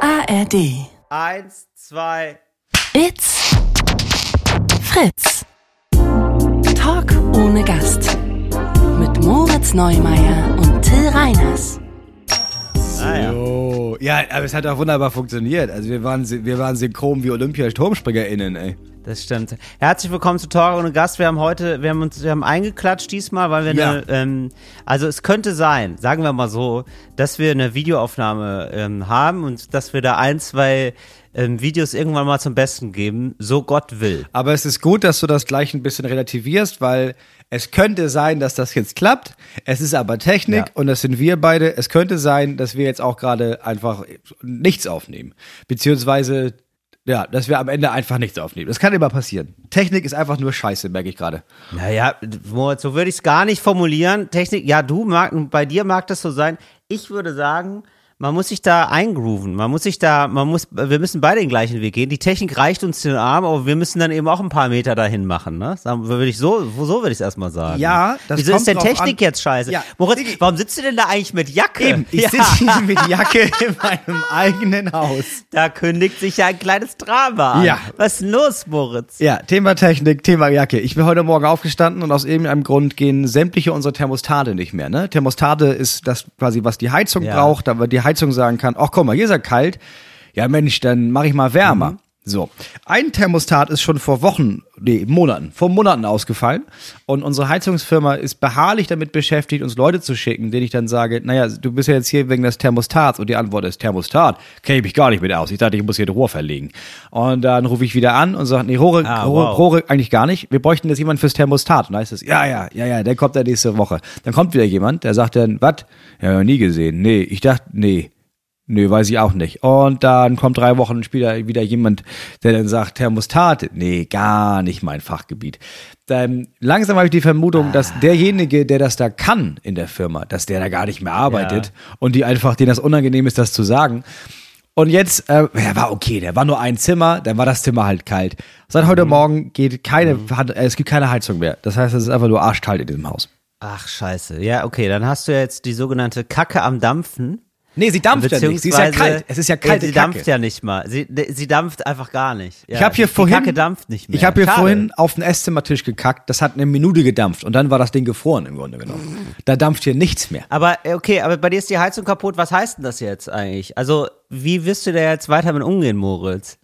ARD. Eins, zwei. It's Fritz. Talk ohne Gast. Mit Moritz Neumeier und Till Reiners. Ja. Aber es hat auch wunderbar funktioniert. Also wir waren, wir waren synchron wie Olympia-SturmspringerInnen, ey. Das stimmt. Herzlich willkommen zu Talk ohne Gast. Wir haben heute, wir haben uns, wir haben eingeklatscht diesmal, weil wir Ja. eine, ähm, also es könnte sein, sagen wir mal so, dass wir eine Videoaufnahme ähm, haben und dass wir da ein, zwei ähm, Videos irgendwann mal zum Besten geben, so Gott will. Aber es ist gut, dass du das gleich ein bisschen relativierst, weil es könnte sein, dass das jetzt klappt. Es ist aber Technik Ja. und das sind wir beide. Es könnte sein, dass wir jetzt auch gerade einfach nichts aufnehmen. Beziehungsweise, ja, dass wir am Ende einfach nichts aufnehmen. Das kann immer passieren. Technik ist einfach nur Scheiße, merke ich gerade. Naja, Moritz, so würde ich es gar nicht formulieren. Technik, ja, du mag, bei dir mag das so sein. Ich würde sagen, man muss sich da eingrooven. Man muss sich da, man muss, wir müssen beide den gleichen Weg gehen. Die Technik reicht uns den Arm, aber wir müssen dann eben auch ein paar Meter dahin machen, ne? Würde ich so, so würde ich es erstmal sagen. Ja, das Wieso ist denn Technik an. jetzt scheiße? Ja, Moritz, warum sitzt du denn da eigentlich mit Jacke? Eben, ich ja, sitze hier mit Jacke in meinem eigenen Haus. da kündigt sich ja ein kleines Drama an. Ja. Was ist los, Moritz? Ja, Thema Technik, Thema Jacke. Ich bin heute Morgen aufgestanden und aus irgendeinem Grund gehen sämtliche unsere Thermostate nicht mehr. Ne? Thermostate ist das quasi, was die Heizung Ja. braucht, damit die Heizung sagen kann, ach guck mal, hier ist ja kalt. Ja Mensch, dann mache ich mal wärmer. So, ein Thermostat ist schon vor Wochen, nee, Monaten, vor Monaten ausgefallen und unsere Heizungsfirma ist beharrlich damit beschäftigt, uns Leute zu schicken, denen ich dann sage, naja, du bist ja jetzt hier wegen des Thermostats und die Antwort ist Thermostat, kenne ich mich gar nicht mit aus. Ich dachte, ich muss hier ein Rohr verlegen. Und dann rufe ich wieder an und sage, nee, Rohre, Ah, Rohre, wow. Rohre eigentlich gar nicht. Wir bräuchten jetzt jemanden fürs Thermostat. Und dann heißt es, ja, ja, ja, ja, der kommt dann nächste Woche. Dann kommt wieder jemand, der sagt dann, was? Ja, noch nie gesehen. Nee, ich dachte, nee. Nö, weiß ich auch nicht. Und dann kommt drei Wochen später wieder jemand, der dann sagt, Thermostat, nee, gar nicht mein Fachgebiet. Dann langsam habe ich die Vermutung, dass derjenige, der das da kann in der Firma, dass der da gar nicht mehr arbeitet und die einfach, denen das unangenehm ist, das zu sagen. Und jetzt, äh, er war okay, der war nur ein Zimmer, dann war das Zimmer halt kalt. Seit heute Morgen geht keine, hat, äh, es gibt keine Heizung mehr. Das heißt, es ist einfach nur arschkalt in diesem Haus. Ach, scheiße. Ja, okay, dann hast du jetzt die sogenannte Kacke am Dampfen. Nee, sie dampft ja nicht. Sie ist ja kalt. Es ist ja kalte Sie dampft ja nicht mal. Sie, sie dampft einfach gar nicht. Ja, Ich habe hier die vorhin, Kacke dampft nicht mehr. ich habe hier Schade. vorhin auf den Esszimmertisch gekackt. Das hat eine Minute gedampft und dann war das Ding gefroren im Grunde genommen. Da dampft hier nichts mehr. Aber äh, okay, aber bei dir ist die Heizung kaputt. Was heißt denn das jetzt eigentlich? Also, wie wirst du da jetzt weiter mit umgehen, Moritz?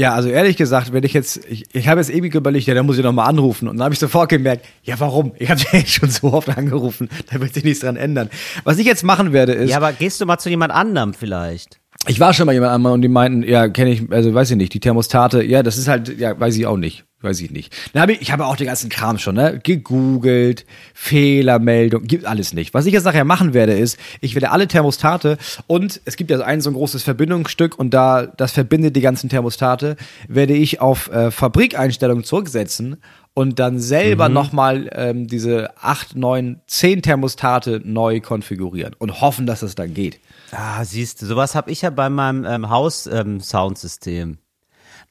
Ja, also ehrlich gesagt, wenn ich jetzt, ich, ich habe jetzt ewig überlegt, ja, dann muss ich noch mal anrufen und dann habe ich sofort gemerkt, ja, warum? Ich habe ja schon so oft angerufen, da wird sich nichts dran ändern. Was ich jetzt machen werde ist, Ja, aber gehst du mal zu jemand anderem vielleicht? Ich war schon mal jemand einmal und die meinten, ja, kenne ich, also weiß ich nicht, die Thermostate, ja, das ist halt, ja, weiß ich auch nicht, weiß ich nicht. Dann habe ich, ich habe auch den ganzen Kram schon, ne, gegoogelt, Fehlermeldung, gibt alles nicht. Was ich jetzt nachher machen werde, ist, ich werde alle Thermostate und es gibt ja so ein so ein großes Verbindungsstück und da, das verbindet die ganzen Thermostate, werde ich auf äh, Fabrikeinstellungen zurücksetzen und dann selber Mhm. nochmal ähm, diese acht, neun, zehn Thermostate neu konfigurieren und hoffen, dass es dann geht. Ah, siehst du, sowas habe ich ja bei meinem ähm, Haus-Soundsystem.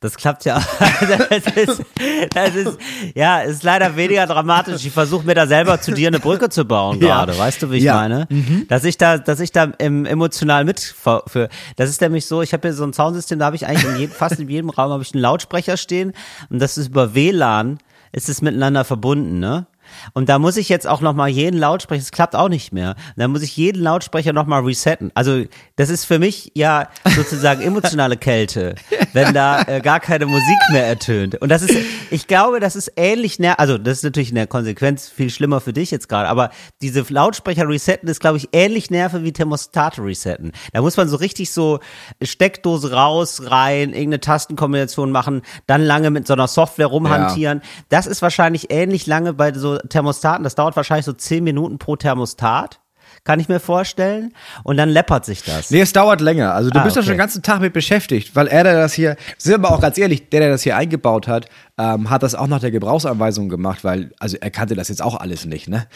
das klappt ja. das, ist, das ist, ja, ist leider weniger dramatisch. Ich versuche mir da selber zu dir eine Brücke zu bauen Ja. gerade. Weißt du, wie ich Ja. meine? Dass ich da, dass ich da ähm, emotional mit für, für. Das ist nämlich so. Ich habe hier so ein Soundsystem, da habe ich eigentlich in jedem, fast in jedem Raum habe ich einen Lautsprecher stehen und das ist über WLAN ist es miteinander verbunden, ne? Und da muss ich jetzt auch nochmal jeden Lautsprecher, es klappt auch nicht mehr. Da muss ich jeden Lautsprecher nochmal resetten. Also das ist für mich ja sozusagen emotionale Kälte, wenn da äh, gar keine Musik mehr ertönt. Und das ist, ich glaube, das ist ähnlich, also das ist natürlich in der Konsequenz viel schlimmer für dich jetzt gerade, aber diese Lautsprecher resetten ist, glaube ich, ähnlich nerve wie Thermostate resetten. Da muss man so richtig so Steckdose raus, rein, irgendeine Tastenkombination machen, dann lange mit so einer Software rumhantieren. Das ist wahrscheinlich ähnlich lange bei so Thermostaten. Das dauert wahrscheinlich so zehn Minuten pro Thermostat. Kann ich mir vorstellen. Und dann läppert sich das. Nee, es dauert länger. Also du Ah, bist okay. schon den ganzen Tag mit beschäftigt, weil er, der das hier, sind wir auch ganz ehrlich, der, der das hier eingebaut hat, ähm, hat das auch nach der Gebrauchsanweisung gemacht, weil, also er kannte das jetzt auch alles nicht, ne?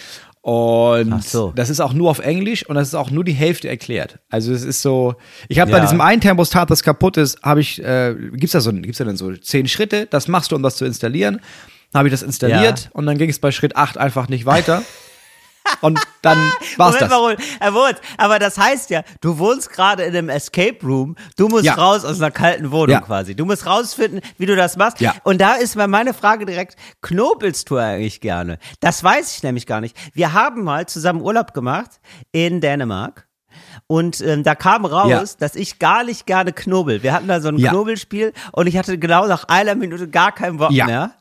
Und so. das ist auch nur auf Englisch und das ist auch nur die Hälfte erklärt. Also es ist so, ich habe bei Ja. diesem einen Thermostat, das kaputt ist, habe ich, äh, gibt's da so, gibt's da dann so zehn Schritte, das machst du, um das zu installieren. Habe ich das installiert Ja. und dann ging es bei Schritt acht einfach nicht weiter. Und dann war's Moment das. Roland. Herr aber das heißt ja, du wohnst gerade in einem Escape Room, du musst Ja. raus aus einer kalten Wohnung Ja. quasi. Du musst rausfinden, wie du das machst. Ja. Und da ist mal meine Frage direkt, knobelst du eigentlich gerne? Das weiß ich nämlich gar nicht. Wir haben mal zusammen Urlaub gemacht in Dänemark. Und ähm, da kam raus, Ja. dass ich gar nicht gerne knobel. Wir hatten da so ein. Knobelspiel und ich hatte genau nach einer Minute gar keinen Bock mehr.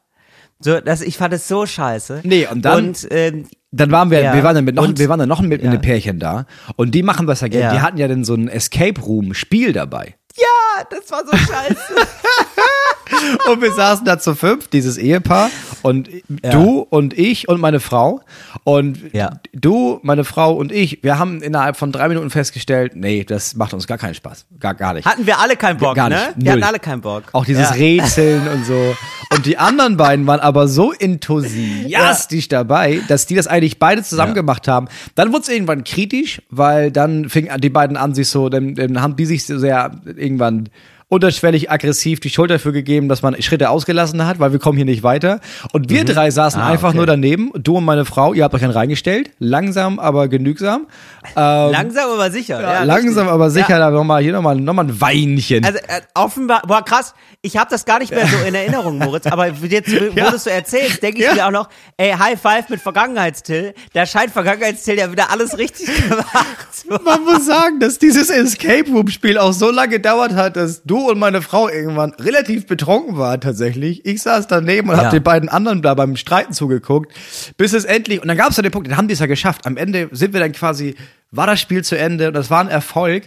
So, das, ich fand es so scheiße. Nee, und dann- Und ähm, Dann waren wir, Ja. wir waren dann mit noch, Und- wir waren dann noch mit Ja. einem Pärchen da und die machen das ja gerne. Die hatten ja dann so ein Escape Room Spiel dabei. ja, das war so scheiße. Und wir saßen da zu fünf, dieses Ehepaar und du und ich und meine Frau und Ja. du, meine Frau und ich, wir haben innerhalb von drei Minuten festgestellt, nee, das macht uns gar keinen Spaß, gar gar nicht. Hatten wir alle keinen Bock, Gar ne? nicht, Wir null. hatten alle keinen Bock. Auch dieses ja. Rätseln und so. Und die anderen beiden waren aber so enthusiastisch dabei, dass die das eigentlich beide zusammen Ja. gemacht haben. Dann wurde es irgendwann kritisch, weil dann fingen die beiden an, sich so, dann, dann haben die sich so sehr irgendwann unterschwellig aggressiv die Schuld dafür gegeben, dass man Schritte ausgelassen hat, weil wir kommen hier nicht weiter. Und wir drei saßen Ah, einfach okay. nur daneben. Du und meine Frau, ihr habt euch dann reingestellt. Langsam, aber genügsam. Langsam aber sicher. Ja, Ähm, langsam, richtig. aber sicher, Ja. nochmal, hier nochmal noch mal ein Weinchen. Also äh, offenbar, boah krass, ich habe das gar nicht mehr so in Erinnerung, Moritz, aber jetzt, wo Ja. du es so erzählst, denke ich Ja. mir auch noch, ey, High Five mit Vergangenheitstill, da scheint Vergangenheitstill ja wieder alles richtig gemacht zu haben. Man muss sagen, dass dieses Escape Room Spiel auch so lange gedauert hat, dass du und meine Frau irgendwann relativ betrunken waren tatsächlich. Ich saß daneben und Ja. hab den beiden anderen da beim Streiten zugeguckt, bis es endlich und dann gab es ja den Punkt, dann haben die es ja geschafft. Am Ende sind wir dann quasi war das Spiel zu Ende und das war ein Erfolg.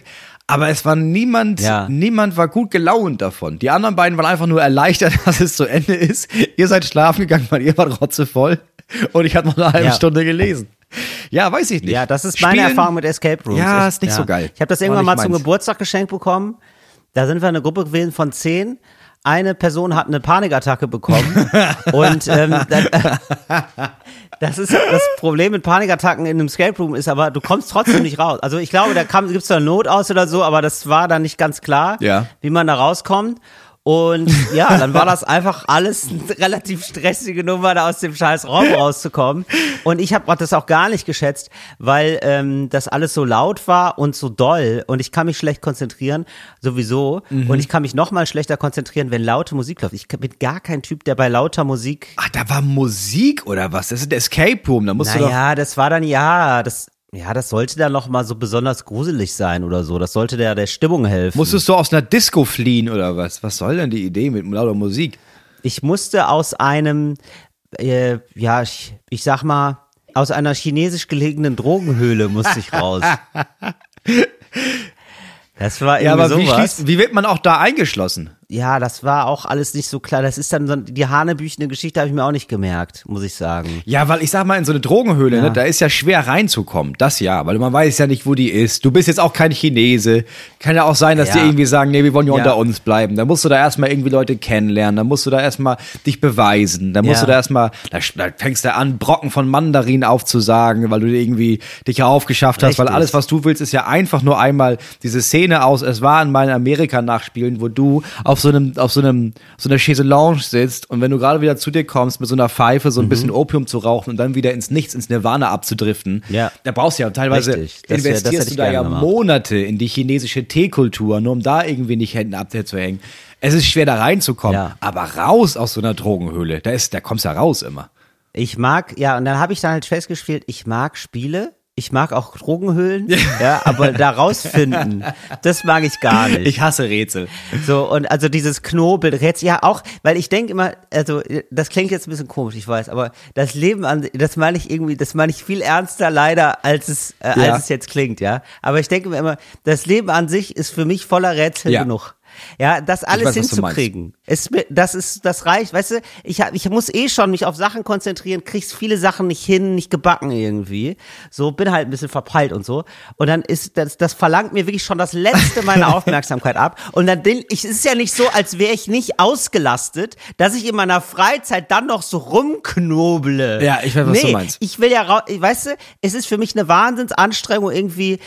Aber es war niemand, Ja. niemand war gut gelaunt davon. Die anderen beiden waren einfach nur erleichtert, dass es zu Ende ist. Ihr seid schlafen gegangen, weil ihr wart rotzevoll. Und ich hatte noch eine halbe Ja. Stunde gelesen. Ja, weiß ich nicht. Ja, das ist meine Spielen- Erfahrung mit Escape Rooms. Ja, ist nicht so geil. Ich habe das irgendwann mal zum meins. Geburtstag geschenkt bekommen. Da sind wir eine Gruppe gewesen von zehn. Eine Person hat eine Panikattacke bekommen. und ähm, das ist das Problem mit Panikattacken in einem Escape Room ist aber, du kommst trotzdem nicht raus. Also ich glaube, da gibt es da Not aus oder so, aber das war dann nicht ganz klar, Ja. wie man da rauskommt. Und ja, dann war das einfach alles eine relativ stressige Nummer, da aus dem scheiß Raum rauszukommen. Und ich habe das auch gar nicht geschätzt, weil ähm, das alles so laut war und so doll. Und ich kann mich schlecht konzentrieren, sowieso. Mhm. Und ich kann mich noch mal schlechter konzentrieren, wenn laute Musik läuft. Ich bin gar kein Typ, der bei lauter Musik Ach, da war Musik oder was? Das ist ein Escape Room, da musst du doch. naja, das war dann ja, das ja, das sollte dann noch mal so besonders gruselig sein oder so. Das sollte der der Stimmung helfen. Musstest du aus einer Disco fliehen oder was? Was soll denn die Idee mit lauter Musik? Ich musste aus einem, äh, ja, ich, ich sag mal, aus einer chinesisch gelegenen Drogenhöhle musste ich raus. Das war Ja, irgendwie aber wie, sowas. schließt, wie wird man auch da eingeschlossen? Ja, das war auch alles nicht so klar. Das ist dann so, die hanebüchene Geschichte habe ich mir auch nicht gemerkt, muss ich sagen. Ja, weil ich sag mal, in so eine Drogenhöhle, Ja. ne, da ist ja schwer reinzukommen. Das ja, weil man weiß ja nicht, wo die ist. Du bist jetzt auch kein Chinese. Kann ja auch sein, dass Ja. die irgendwie sagen, nee, wir wollen ja, Ja. unter uns bleiben. Da musst du da erstmal irgendwie Leute kennenlernen. Da musst du da erstmal dich beweisen. Da musst du da erstmal, da, da fängst du an, Brocken von Mandarin aufzusagen, weil du irgendwie dich ja aufgeschafft hast. Weil Richtig. alles, was du willst, ist ja einfach nur einmal diese Szene aus, es war in meinen Amerika-Nachspielen, wo du auf so einem, auf so einem, so einer Chaiselange sitzt und wenn du gerade wieder zu dir kommst, mit so einer Pfeife so ein bisschen Opium zu rauchen und dann wieder ins Nichts, ins Nirvana abzudriften. Ja. Da brauchst du ja teilweise, wär- investierst ich du da ja gemacht. Monate in die chinesische Teekultur, nur um da irgendwie nicht Händen abzuhängen. Es ist schwer da reinzukommen, Ja. aber raus aus so einer Drogenhöhle, da ist, da kommst du ja raus immer. Ich mag, ja, und dann habe ich dann halt festgestellt, ich mag Spiele, ich mag auch Drogenhöhlen, ja, aber da rausfinden, das mag ich gar nicht. Ich hasse Rätsel. So, und also dieses Knobel, Rätsel, ja auch, weil ich denke immer, also das klingt jetzt ein bisschen komisch, ich weiß, aber das Leben an, das meine ich irgendwie, das meine ich viel ernster leider, als es, äh, Ja. als es jetzt klingt, ja. Aber ich denke mir immer, das Leben an sich ist für mich voller Rätsel Ja. genug. Ja, das alles weiß, hinzukriegen. Mir- das ist, das reicht, weißt du, ich hab, ich muss eh schon mich auf Sachen konzentrieren, kriegst viele Sachen nicht hin, nicht gebacken irgendwie. So, bin halt ein bisschen verpeilt und so. Und dann ist, das, das verlangt mir wirklich schon das Letzte meiner Aufmerksamkeit ab. Und dann, bin ich, es ist ja nicht so, als wäre ich nicht ausgelastet, dass ich in meiner Freizeit dann noch so rumknoble. Ja, ich weiß, was nee, du meinst. Ich will ja, rau- weißt du, es ist für mich eine Wahnsinnsanstrengung irgendwie,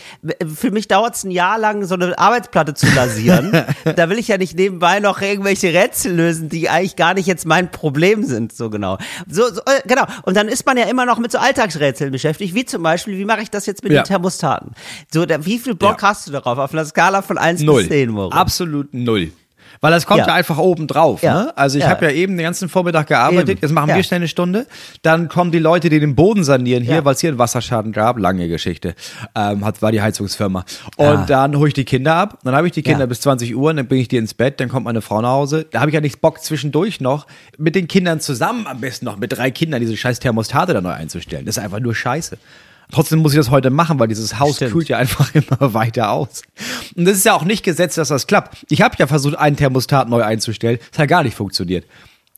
für mich dauert es ein Jahr lang, so eine Arbeitsplatte zu lasieren. da will ich ja nicht nebenbei noch irgendwelche Rätsel Rätsel lösen, die eigentlich gar nicht jetzt mein Problem sind, so genau. So, so äh, genau. Und dann ist man ja immer noch mit so Alltagsrätseln beschäftigt, wie zum Beispiel, wie mache ich das jetzt mit Ja. den Thermostaten? So, da, wie viel Bock Ja. hast du darauf auf einer Skala von 1 Null. bis 10, Moritz? Absolut null. Weil das kommt ja, Ja. einfach oben drauf. Ja. Ne? Also ich Ja. habe ja eben den ganzen Vormittag gearbeitet, Eben. jetzt machen wir schnell eine Stunde. Dann kommen die Leute, die den Boden sanieren hier, weil es hier einen Wasserschaden gab. Lange Geschichte. Ähm, hat, war die Heizungsfirma. Und dann hole ich die Kinder ab. Dann habe ich die Kinder bis 20 Uhr, dann bringe ich die ins Bett, dann kommt meine Frau nach Hause. Da habe ich ja nichts Bock zwischendurch noch mit den Kindern zusammen, am besten noch mit drei Kindern, diese scheiß Thermostate da neu einzustellen. Das ist einfach nur scheiße. Trotzdem muss ich das heute machen, weil dieses Haus Stimmt. kühlt ja einfach immer weiter aus. Und das ist ja auch nicht gesetzt, dass das klappt. Ich habe ja versucht, einen Thermostat neu einzustellen. Das hat gar nicht funktioniert.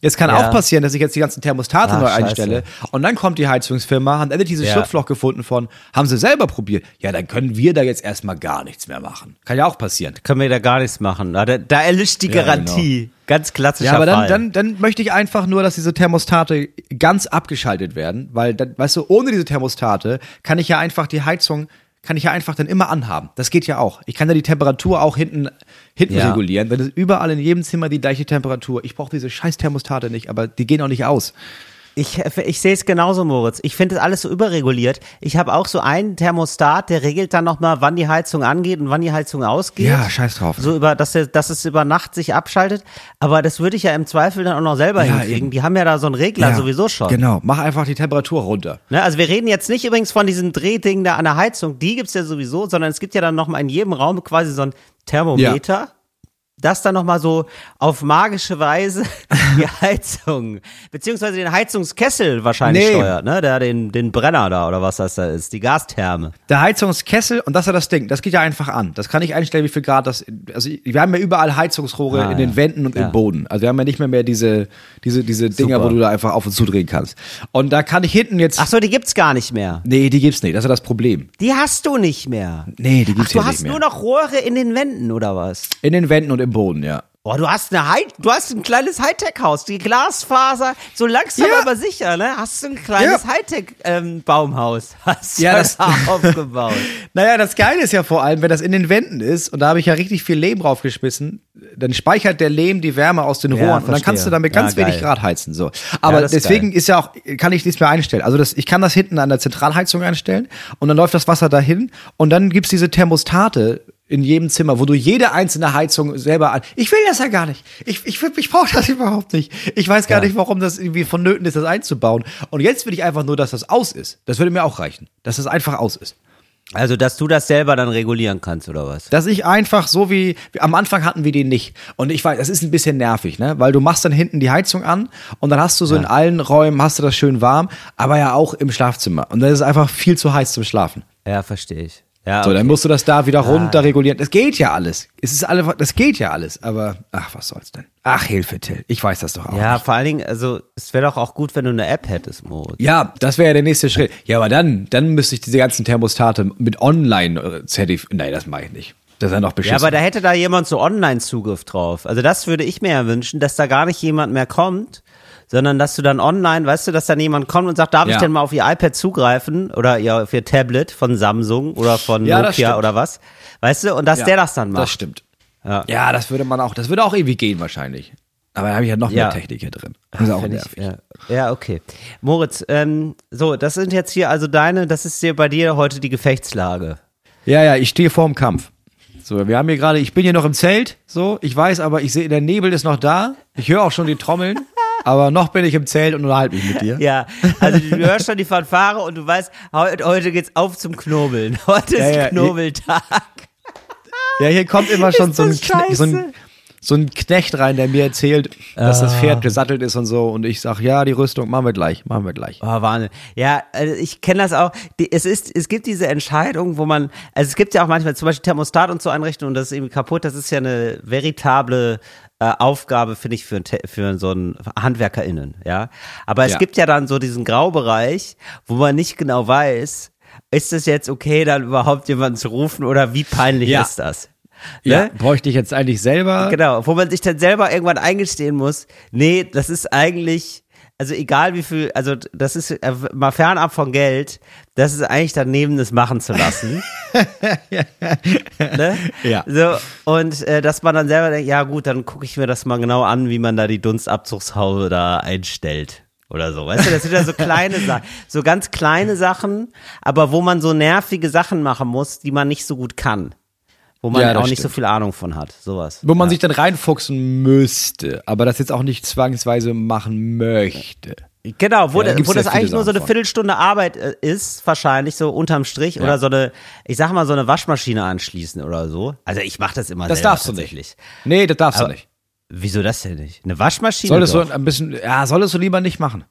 Jetzt kann Ja. auch passieren, dass ich jetzt die ganzen Thermostate Ach, neu scheiße. einstelle und dann kommt die Heizungsfirma, haben endlich dieses Ja. Schlupfloch gefunden von, haben sie selber probiert. Ja, dann können wir da jetzt erstmal gar nichts mehr machen. Kann ja auch passieren. Können wir da gar nichts machen. Da, da erlischt die Ja, Garantie. Ganz klassischer Ja, aber dann, Fall. dann, dann möchte ich einfach nur, dass diese Thermostate ganz abgeschaltet werden, weil dann, weißt du, ohne diese Thermostate kann ich ja einfach die Heizung, kann ich ja einfach dann immer anhaben. Das geht ja auch. Ich kann ja die Temperatur auch hinten, hinten Ja. regulieren. Wenn es überall in jedem Zimmer die gleiche Temperatur. Ich brauche diese scheiß Thermostate nicht, aber die gehen auch nicht aus. Ich, ich sehe es genauso, Moritz. Ich finde das alles so überreguliert. Ich habe auch so einen Thermostat, der regelt dann nochmal, wann die Heizung angeht und wann die Heizung ausgeht. Ja, scheiß drauf. So über, dass, der, dass es über Nacht sich abschaltet. Aber das würde ich ja im Zweifel dann auch noch selber Ja, hinkriegen. eben. Die haben ja da so einen Regler Ja, sowieso schon. Genau, mach einfach die Temperatur runter. Ne, also wir reden jetzt nicht übrigens von diesem Drehding da an der Heizung, die gibt's ja sowieso, sondern es gibt ja dann nochmal in jedem Raum quasi so ein Thermometer, das dann nochmal so auf magische Weise die Heizung, beziehungsweise den Heizungskessel wahrscheinlich Nee. steuert, ne? Der den, den Brenner da oder was das da ist, die Gastherme. Der Heizungskessel, und das ist ja das Ding, das geht ja einfach an. Das kann ich einstellen, wie viel Grad das, also wir haben ja überall Heizungsrohre Ah, in den ja. Wänden und Ja. im Boden. Also wir haben ja nicht mehr mehr diese, diese, diese Dinger, Super. wo du da einfach auf und zu drehen kannst. Und da kann ich hinten jetzt, Ach so, die gibt's gar nicht mehr. nee, die gibt's nicht, das ist ja das Problem. Die hast du nicht mehr. Nee, die Ach, gibt's du hier hast nicht mehr. nur noch Rohre in den Wänden oder was? in den Wänden und im Boden, ja. Oh, du hast eine High du hast ein kleines Hightech-Haus, die Glasfaser, so langsam Ja. aber sicher, ne? Hast du ein kleines Ja. Hightech-Baumhaus? hast Ja, du das- da aufgebaut. Naja, das Geile ist ja vor allem, wenn das in den Wänden ist, und da habe ich ja richtig viel Lehm draufgeschmissen, dann speichert der Lehm die Wärme aus den Ja, Rohren und dann kannst du damit ganz wenig. Grad heizen. So. Aber ist deswegen geil. ist ja auch, kann ich nichts mehr einstellen. Also das, ich kann das hinten an der Zentralheizung einstellen und dann läuft das Wasser dahin und dann gibt's diese Thermostate in jedem Zimmer, wo du jede einzelne Heizung selber an. Ich will das ja gar nicht. Ich, ich, ich brauche das überhaupt nicht. Ich weiß gar Ja. nicht, warum das irgendwie vonnöten ist, das einzubauen. Und jetzt will ich einfach nur, dass das aus ist. Das würde mir auch reichen. Dass das einfach aus ist. Also, dass du das selber dann regulieren kannst, oder was? Dass ich einfach so wie, am Anfang hatten wir den nicht. Und ich weiß, das ist ein bisschen nervig, ne? Weil du machst dann hinten die Heizung an und dann hast du so in allen Räumen hast du das schön warm, aber ja auch im Schlafzimmer. Und das ist einfach viel zu heiß zum Schlafen. Ja, verstehe ich. Ja, So, okay. dann musst du das da wieder runter regulieren. Das geht ja alles. Es ist alle, das geht ja alles. Aber, ach, was soll's denn? Ach, Hilfe, Till. Ich weiß das doch auch. ja, nicht. vor allen Dingen, also, es wäre doch auch gut, wenn du eine App hättest, Moritz. Ja, das wäre ja der nächste Schritt. Ja, aber dann, dann müsste ich diese ganzen Thermostate mit online zertif Nein, das mache ich nicht. Das ist ja noch beschissen. Ja, aber da hätte da jemand so Online-Zugriff drauf. Also das würde ich mir ja wünschen, dass da gar nicht jemand mehr kommt, sondern dass du dann online, weißt du, dass dann jemand kommt und sagt, darf ich Ja. denn mal auf ihr iPad zugreifen oder ihr auf ihr Tablet von Samsung oder von Ja, Nokia oder was? Weißt du, und dass Ja, der das dann macht. Das stimmt. Ja. Das würde man auch, das würde auch irgendwie gehen wahrscheinlich. Aber da habe ich ja noch mehr Technik hier drin. Das ist auch nervig. ich, ja. ja, okay. Moritz, ähm, so, das sind jetzt hier also deine, das ist hier bei dir heute die Gefechtslage. Ja, ja, ich stehe vorm Kampf. So, wir haben hier gerade, ich bin hier noch im Zelt, so, ich weiß aber, ich sehe, der Nebel ist noch da. Ich höre auch schon die Trommeln, aber noch bin ich im Zelt und unterhalte mich mit dir. Ja, also du hörst schon die Fanfare und du weißt, heute, heute geht's auf zum Knobeln. Heute Ja, ist ja, Knobeltag. Ja, hier kommt immer schon so ein, so, ein, so ein Knecht rein, der mir erzählt, dass das Ah. Pferd gesattelt ist und so. Und ich sag, ja, die Rüstung machen wir gleich, machen wir gleich. Oh, Wahnsinn. Ja, also ich kenne das auch. Die, es ist, es gibt diese Entscheidung, wo man, also es gibt ja auch manchmal zum Beispiel Thermostat und so Einrichtungen und das ist irgendwie kaputt. Das ist ja eine veritable äh, Aufgabe, finde ich, für, ein für so einen HandwerkerInnen, ja. Aber es Ja. gibt ja dann so diesen Graubereich, wo man nicht genau weiß, ist es jetzt okay, dann überhaupt jemanden zu rufen oder wie peinlich Ja. ist das? Ja, Ne? bräuchte ich jetzt eigentlich selber. Genau, wo man sich dann selber irgendwann eingestehen muss, nee, das ist eigentlich, also egal wie viel, also das ist äh, mal fernab von Geld, das ist eigentlich daneben, das machen zu lassen. ne? Ja. So, und äh, dass man dann selber denkt, ja gut, dann gucke ich mir das mal genau an, wie man da die Dunstabzugshaube da einstellt. Oder so, weißt du, das sind ja so kleine Sachen, so ganz kleine Sachen, aber wo man so nervige Sachen machen muss, die man nicht so gut kann. Wo man Ja, das auch nicht so viel Ahnung von hat, sowas. Wo man sich dann reinfuchsen müsste, aber das jetzt auch nicht zwangsweise machen möchte. Genau, wo, Ja, da wo das eigentlich nur so eine. Viertelstunde Arbeit äh, ist, wahrscheinlich so unterm Strich Ja. oder so eine, ich sag mal so eine Waschmaschine anschließen oder so. Also ich mache das immer Das selber darfst du nicht. Nee, das darfst Aber- du nicht. Wieso das denn nicht? Eine Waschmaschine? Solltest doch. du ein bisschen, ja, solltest du lieber nicht machen.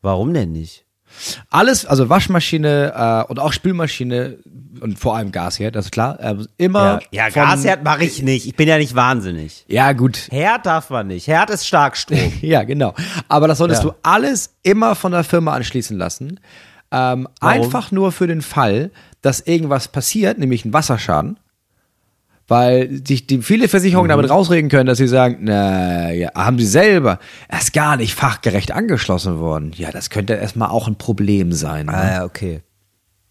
Warum denn nicht? Alles, also Waschmaschine äh, und auch Spülmaschine und vor allem Gasherd, das ist klar. Äh, immer. Ja, ja von- Gasherd mache ich nicht. Ich bin ja nicht wahnsinnig. Ja, gut. Herd darf man nicht. Herd ist Starkstrom. Ja, genau. Aber das solltest Ja. du alles immer von der Firma anschließen lassen. Ähm, einfach nur für den Fall, dass irgendwas passiert, nämlich ein Wasserschaden. Weil sich die viele Versicherungen Mhm. damit rausreden können, dass sie sagen, na ja, haben sie selber erst gar nicht fachgerecht angeschlossen worden. Ja, das könnte erstmal auch ein Problem sein. ah, Ne? ja, okay.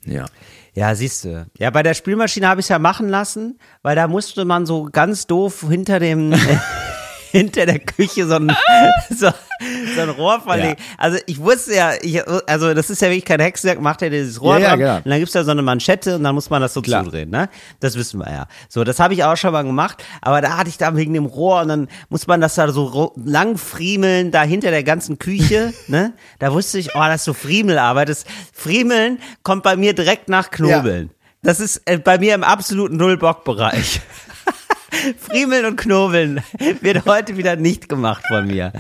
Ja. Ja, siehst du. Ja, bei der Spülmaschine habe ich es ja machen lassen, weil da musste man so ganz doof hinter dem hinter der Küche so ein, so, so ein Rohr verlegen. Also ich wusste ja, ich, also das ist ja wirklich kein Hexenwerk, macht ja dieses Rohr Ja, ja, dran genau. und dann gibt's da so eine Manschette und dann muss man das so Klar. zudrehen, ne? Das wissen wir ja. So, das habe ich auch schon mal gemacht, aber da hatte ich da wegen dem Rohr und dann muss man das da so lang friemeln, da hinter der ganzen Küche, ne? Da wusste ich, oh, das ist so Friemelarbeit. Das Friemeln kommt bei mir direkt nach Knobeln. Das ist äh, bei mir im absoluten Null-Bock-Bereich. Friemeln und Knobeln wird heute wieder nicht gemacht von mir.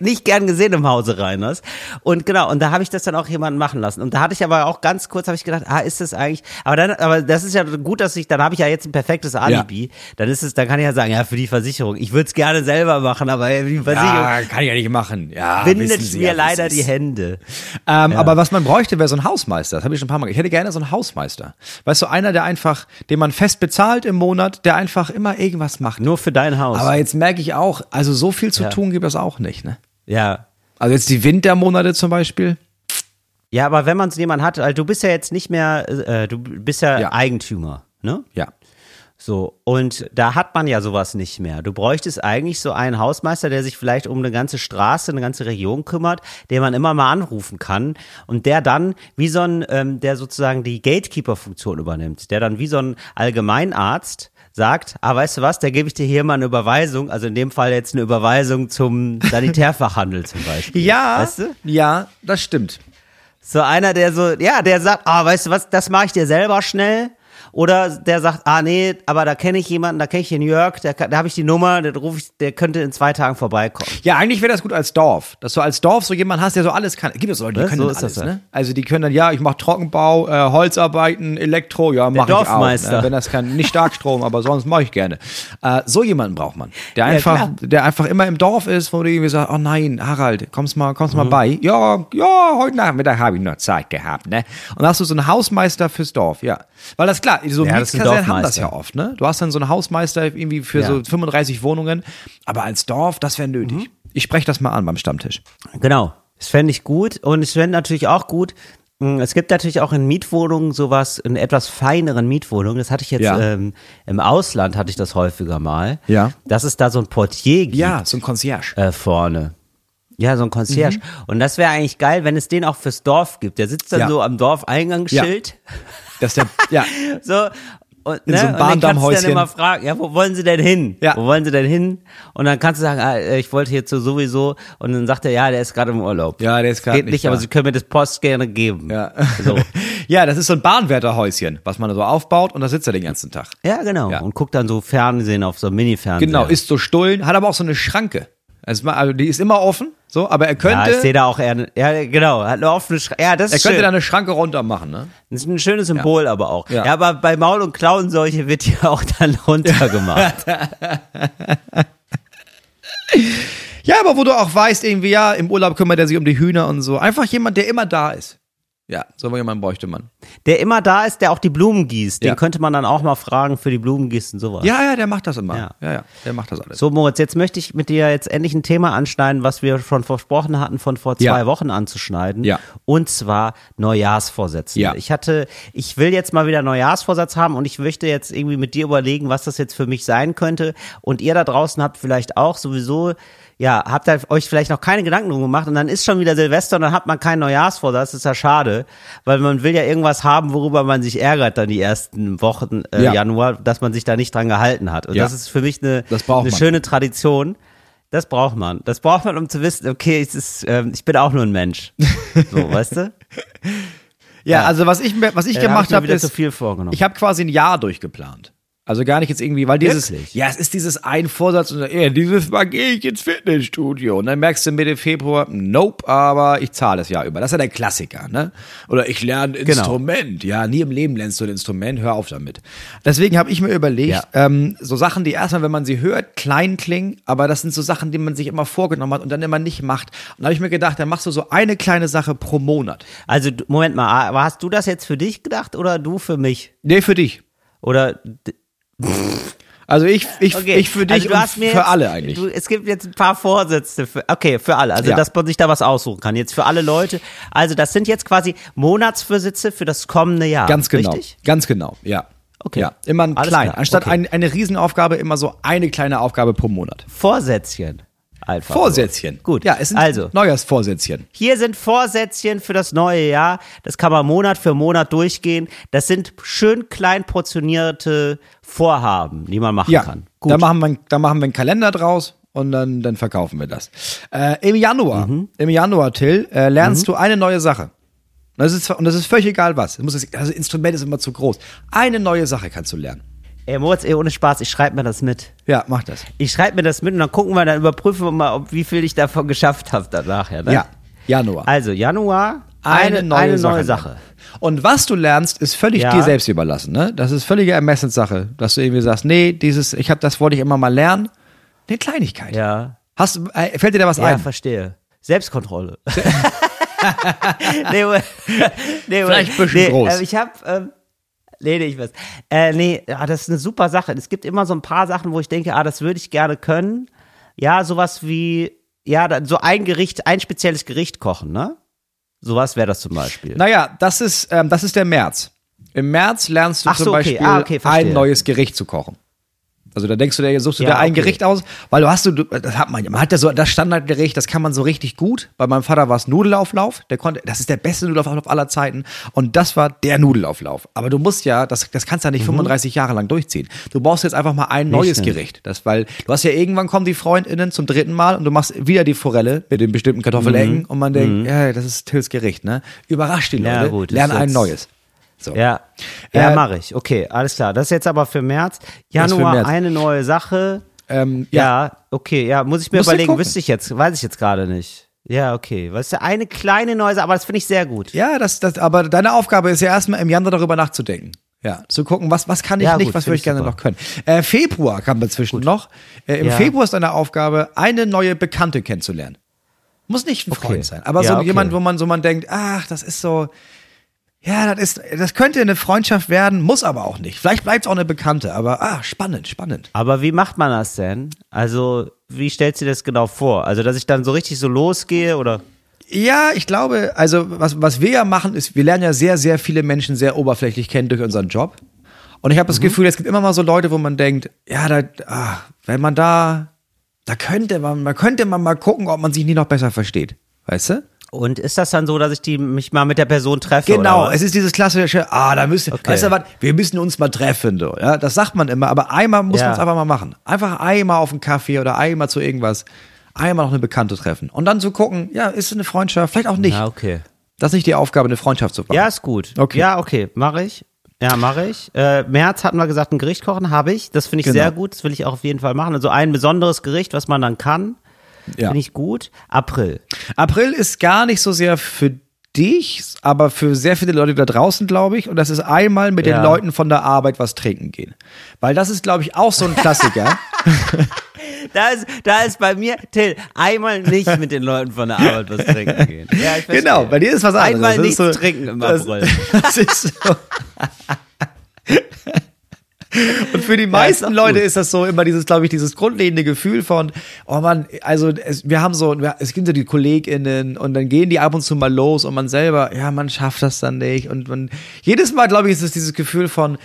Nicht gern gesehen im Hause Reiners. Und genau, und da habe ich das dann auch jemanden machen lassen. Und da hatte ich aber auch ganz kurz, habe ich gedacht, ah, ist das eigentlich, aber dann, aber das ist ja gut, dass ich, dann habe ich ja jetzt ein perfektes Alibi. Dann ist es, dann kann ich ja sagen, ja, für die Versicherung. Ich würde es gerne selber machen, aber die Versicherung Ja, kann ich ja nicht machen. Ja, bindet Sie mir ja, leider die. Hände. Ähm, Aber was man bräuchte, wäre so ein Hausmeister. Das habe ich schon ein paar Mal. Ich hätte gerne so einen Hausmeister. Weißt du, einer, der einfach, den man fest bezahlt im Monat, der einfach immer irgendwas macht. Nur für dein Haus. Aber jetzt merke ich auch, also so viel zu Ja. tun gibt es auch nicht. Ne? ja. Also jetzt die Wintermonate zum Beispiel. Ja, aber wenn man so jemanden hat, also du bist ja jetzt nicht mehr, äh, du bist ja, Ja. Eigentümer, ne? Ja. So, und da hat man ja sowas nicht mehr. Du bräuchtest eigentlich so einen Hausmeister, der sich vielleicht um eine ganze Straße, eine ganze Region kümmert, den man immer mal anrufen kann und der dann wie so ein, ähm, der sozusagen die Gatekeeper-Funktion übernimmt, der dann wie so ein Allgemeinarzt sagt, ah, weißt du was, da gebe ich dir hier mal eine Überweisung, also in dem Fall jetzt eine Überweisung zum Sanitärfachhandel zum Beispiel. Ja, Weißt du? ja, das stimmt. So einer, der so, ja, der sagt, ah, weißt du was, das mache ich dir selber schnell. Oder der sagt, ah nee, aber da kenne ich jemanden, da kenne ich den Jörg, der, da habe ich die Nummer, der rufe ich, der könnte in zwei Tagen vorbeikommen. Ja, eigentlich wäre das gut als Dorf, dass du als Dorf so jemanden hast, der so alles kann. Gibt es Leute, die können So alles, das ne? Also die können dann, ja, ich mache Trockenbau, äh, Holzarbeiten, Elektro, ja, mache ich auch. Dorfmeister. Ne? Wenn das kann, nicht Starkstrom, aber sonst mache ich gerne. Äh, so jemanden braucht man, der einfach, klar. der einfach immer im Dorf ist, wo du irgendwie sagst, oh nein, Harald, kommst mal, kommst Mhm. mal bei. Ja, ja, heute Nachmittag habe ich noch Zeit gehabt, ne? Und dann hast du so einen Hausmeister fürs Dorf, ja. Weil das klar, so Ja, das ist ein Mietskasernen haben das ja oft, ne? Du hast dann so einen Hausmeister irgendwie für Ja. so 35 Wohnungen, aber als Dorf, das wäre nötig. Mhm. Ich spreche das mal an beim Stammtisch. Genau. Das fände ich gut. Und ich fände natürlich auch gut, mh, es gibt natürlich auch in Mietwohnungen sowas, in etwas feineren Mietwohnungen. Das hatte ich jetzt Ja. ähm, im Ausland, hatte ich das häufiger mal. Ja. Dass es da so ein Portier gibt. Ja, so ein Concierge. äh, vorne. Ja, so ein Concierge. Und das wäre eigentlich geil, wenn es den auch fürs Dorf gibt. Der sitzt dann Ja. so am Dorfeingangsschild. Das ist der, ja. So. Und, In ne, so einem und dann kannst du Bahndammhäuschen. dann immer fragen, ja, wo wollen Sie denn hin? Ja. Wo wollen Sie denn hin? Und dann kannst du sagen, ah, äh, ich wollte hierzu sowieso. Und dann sagt er, ja, der ist gerade im Urlaub. Ja, der ist gerade Geht nicht nicht, aber Sie können mir das Post gerne geben. Ja. So. ja, das ist so ein Bahnwärterhäuschen, was man so aufbaut und da sitzt er den ganzen Tag. Ja, genau. Ja. Und guckt dann so Fernsehen auf so einem Mini-Fernseher. Genau, isst so Stullen, hat aber auch so eine Schranke. Also, also die ist immer offen, so, aber er ja, könnte, ich sehe da auch eher, ja, genau, hat eine offene Schranke. Ja, das er ist könnte schön. da eine Schranke runter machen, ne? Das ist ein schönes Symbol aber auch. Ja. Ja. aber bei Maul- und Klauenseuche wird die auch dann runtergemacht. Ja, aber wo du auch weißt, irgendwie, ja, im Urlaub kümmert er sich um die Hühner und so. Einfach jemand, der immer da ist. Ja, so jemand bräuchte man. Der immer da ist, der auch die Blumen gießt. Den Ja. könnte man dann auch mal fragen für die Blumengießen, sowas. Ja, ja, der macht das immer. Ja. Ja, ja, der macht das alles. So, Moritz, jetzt möchte ich mit dir jetzt endlich ein Thema anschneiden, was wir schon versprochen hatten, von vor zwei Ja. Wochen anzuschneiden. Ja. Und zwar Neujahrsvorsätze. Ja. Ich hatte, ich will jetzt mal wieder Neujahrsvorsatz haben und ich möchte jetzt irgendwie mit dir überlegen, was das jetzt für mich sein könnte. Und ihr da draußen habt vielleicht auch sowieso, ja, habt ihr euch vielleicht noch keine Gedanken drum gemacht und dann ist schon wieder Silvester und dann hat man keinen Neujahrsvorsatz. Das ist ja schade, weil man will ja irgendwas haben, worüber man sich ärgert dann die ersten Wochen äh, Ja. Januar, dass man sich da nicht dran gehalten hat. Und Ja. das ist für mich eine, eine schöne Tradition. Das braucht man. Das braucht man, um zu wissen, okay, es ist, ähm, ich bin auch nur ein Mensch. So, weißt du? Ja, also was ich, was ich Äh, gemacht hab habe, wieder ist, zu viel vorgenommen. ich habe quasi ein Jahr durchgeplant. Also gar nicht jetzt irgendwie, weil dieses, Wirklich? ja, es ist dieses ein Vorsatz und ja, dieses Mal gehe ich ins Fitnessstudio und dann merkst du Mitte Februar, nope, aber ich zahle das Jahr über. Das ist ja der Klassiker, ne? Oder ich lerne ein Genau. Instrument. Ja, nie im Leben lernst du ein Instrument, hör auf damit. Deswegen habe ich mir überlegt, Ja. ähm, so Sachen, die erstmal, wenn man sie hört, klein klingen, aber das sind so Sachen, die man sich immer vorgenommen hat und dann immer nicht macht. Und da habe ich mir gedacht, dann machst du so eine kleine Sache pro Monat. Also, Moment mal, aber hast du das jetzt für dich gedacht oder du für mich? Nee, für dich. Oder, Also ich, ich, okay. ich für dich also und für jetzt, alle eigentlich. Du, es gibt jetzt ein paar Vorsätze für, okay, für alle. Also, Ja. dass man sich da was aussuchen kann. Jetzt für alle Leute. Also, das sind jetzt quasi Monatsvorsätze für das kommende Jahr. Ganz genau. Richtig? Ganz genau, ja. Okay. Ja, immer ein Alles klein. klar. Anstatt Okay. ein, eine Riesenaufgabe, immer so eine kleine Aufgabe pro Monat. Vorsätzchen. Einfach. Vorsätzchen. Gut. Ja, es sind also, Neujahrsvorsätzchen. Hier sind Vorsätzchen für das neue Jahr. Das kann man Monat für Monat durchgehen. Das sind schön klein portionierte Vorhaben, die man machen Ja, kann. Gut. da machen, wir, da machen wir einen Kalender draus und dann, dann verkaufen wir das. Äh, Im Januar, Mhm. im Januar, Till, äh, lernst du eine neue Sache. Das ist, und das ist völlig egal was. Das, muss, das Instrument ist immer zu groß. Eine neue Sache kannst du lernen. Ey, Moritz, ey, ohne Spaß, ich schreibe mir das mit. Ja, mach das. Ich schreibe mir das mit und dann gucken wir, dann überprüfen wir mal, ob, wie viel ich davon geschafft habe danach. Ja, ne? Ja, Januar. Also, Januar, eine, eine neue, Sache. lernen. Und was du lernst, ist völlig Ja. dir selbst überlassen. Ne? Das ist völlige Ermessenssache, dass du irgendwie sagst, nee, dieses, ich habe das wollte ich immer mal lernen. Eine Kleinigkeit. Ja. Hast, äh, fällt dir da was Ja, ein? verstehe. Selbstkontrolle. nee, nee, Vielleicht ein bisschen nee, groß. Äh, ich habe, ähm, nee, ich weiß. Äh, nee, ja, das ist eine super Sache. Es gibt immer so ein paar Sachen, wo ich denke, ah, das würde ich gerne können. Ja, sowas wie, ja, so ein Gericht, ein spezielles Gericht kochen, ne? Sowas wäre das zum Beispiel. Naja, das ist, ähm, das ist der März. Im März lernst du Ach zum so, okay. Beispiel Ah, okay, ein neues Gericht zu kochen. Also da denkst du dir, suchst du Ja, dir ein okay. Gericht aus, weil du hast du, das hat man man hat ja so das Standardgericht, das kann man so richtig gut. Bei meinem Vater war es Nudelauflauf, der konnte, das ist der beste Nudelauflauf aller Zeiten und das war der Nudelauflauf. Aber du musst ja, das, das kannst du ja nicht 35 Jahre lang durchziehen. Du brauchst jetzt einfach mal ein neues stimmt. Gericht, das, weil du hast ja irgendwann kommen die FreundInnen zum dritten Mal und du machst wieder die Forelle mit den bestimmten Kartoffelecken und man denkt, ja, das ist Tills Gericht, ne? Überrasch die Leute, Ja, gut, lern ein neues. So. Ja, ja, Äh, mache ich. Okay, alles klar. Das ist jetzt aber für März. Ist für Januar März. eine neue Sache. Ähm, Ja, okay, ja, muss ich mir Musst du überlegen, wüsste ich jetzt, weiß ich jetzt gerade nicht. Ja, okay. Was ist ja eine kleine neue Sache, aber das finde ich sehr gut. Ja, das, das, aber deine Aufgabe ist ja erstmal im Januar darüber nachzudenken. Ja, zu gucken, was, was kann ich Ja, nicht, gut, was würde ich gerne super. noch können. Äh, Februar kam dazwischen noch. Äh, Im Ja. Februar ist deine Aufgabe, eine neue Bekannte kennenzulernen. Muss nicht ein Okay. Freund sein, aber Ja, so okay. jemand, wo man so man denkt, ach, das ist so, ja, das ist, das könnte eine Freundschaft werden, muss aber auch nicht. Vielleicht bleibt es auch eine Bekannte, aber ah, spannend, spannend. Aber wie macht man das denn? Also, wie stellst du dir das genau vor? Also, dass ich dann so richtig so losgehe oder? Ja, ich glaube, also was, was wir ja machen, ist, wir lernen ja sehr, sehr viele Menschen sehr oberflächlich kennen durch unseren Job. Und ich habe das Gefühl, es gibt immer mal so Leute, wo man denkt, ja, da, ah, wenn man da, da könnte man, man könnte man mal gucken, ob man sich nie noch besser versteht. Weißt du? Und ist das dann so, dass ich die mich mal mit der Person treffe? Genau, es ist dieses klassische, ah, da müssen, Okay. weißt du was, wir müssen uns mal treffen, du. Ja, das sagt man immer, aber einmal muss Ja. man es einfach mal machen. Einfach einmal auf einen Kaffee oder einmal zu irgendwas, einmal noch eine Bekannte treffen. Und dann zu gucken, ja, ist es eine Freundschaft, vielleicht auch nicht. Ja, okay. Das ist nicht die Aufgabe, eine Freundschaft zu bauen. Ja, ist gut. Okay. Ja, okay, mache ich. Ja, mache ich. Äh, März hatten wir gesagt, ein Gericht kochen habe ich. Das finde ich Genau. sehr gut. Das will ich auch auf jeden Fall machen. Also ein besonderes Gericht, was man dann kann, Ja. finde ich gut. April. April ist gar nicht so sehr für dich, aber für sehr viele Leute da draußen, glaube ich. Und das ist einmal mit Ja. den Leuten von der Arbeit was trinken gehen. Weil das ist, glaube ich, auch so ein Klassiker. Da ist, da ist bei mir, Till, einmal nicht mit den Leuten von der Arbeit was trinken gehen. Ja. Genau, bei dir ist was anderes. Einmal Das nichts so- trinken im das- April. Das ist so. Und für die ist meisten doch Leute gut. ist das so immer dieses, glaube ich, dieses grundlegende Gefühl von, oh man, also es, wir haben so, es gibt so die KollegInnen und dann gehen die ab und zu mal los und man selber, ja, man schafft das dann nicht und man, jedes Mal, glaube ich, ist es dieses Gefühl von,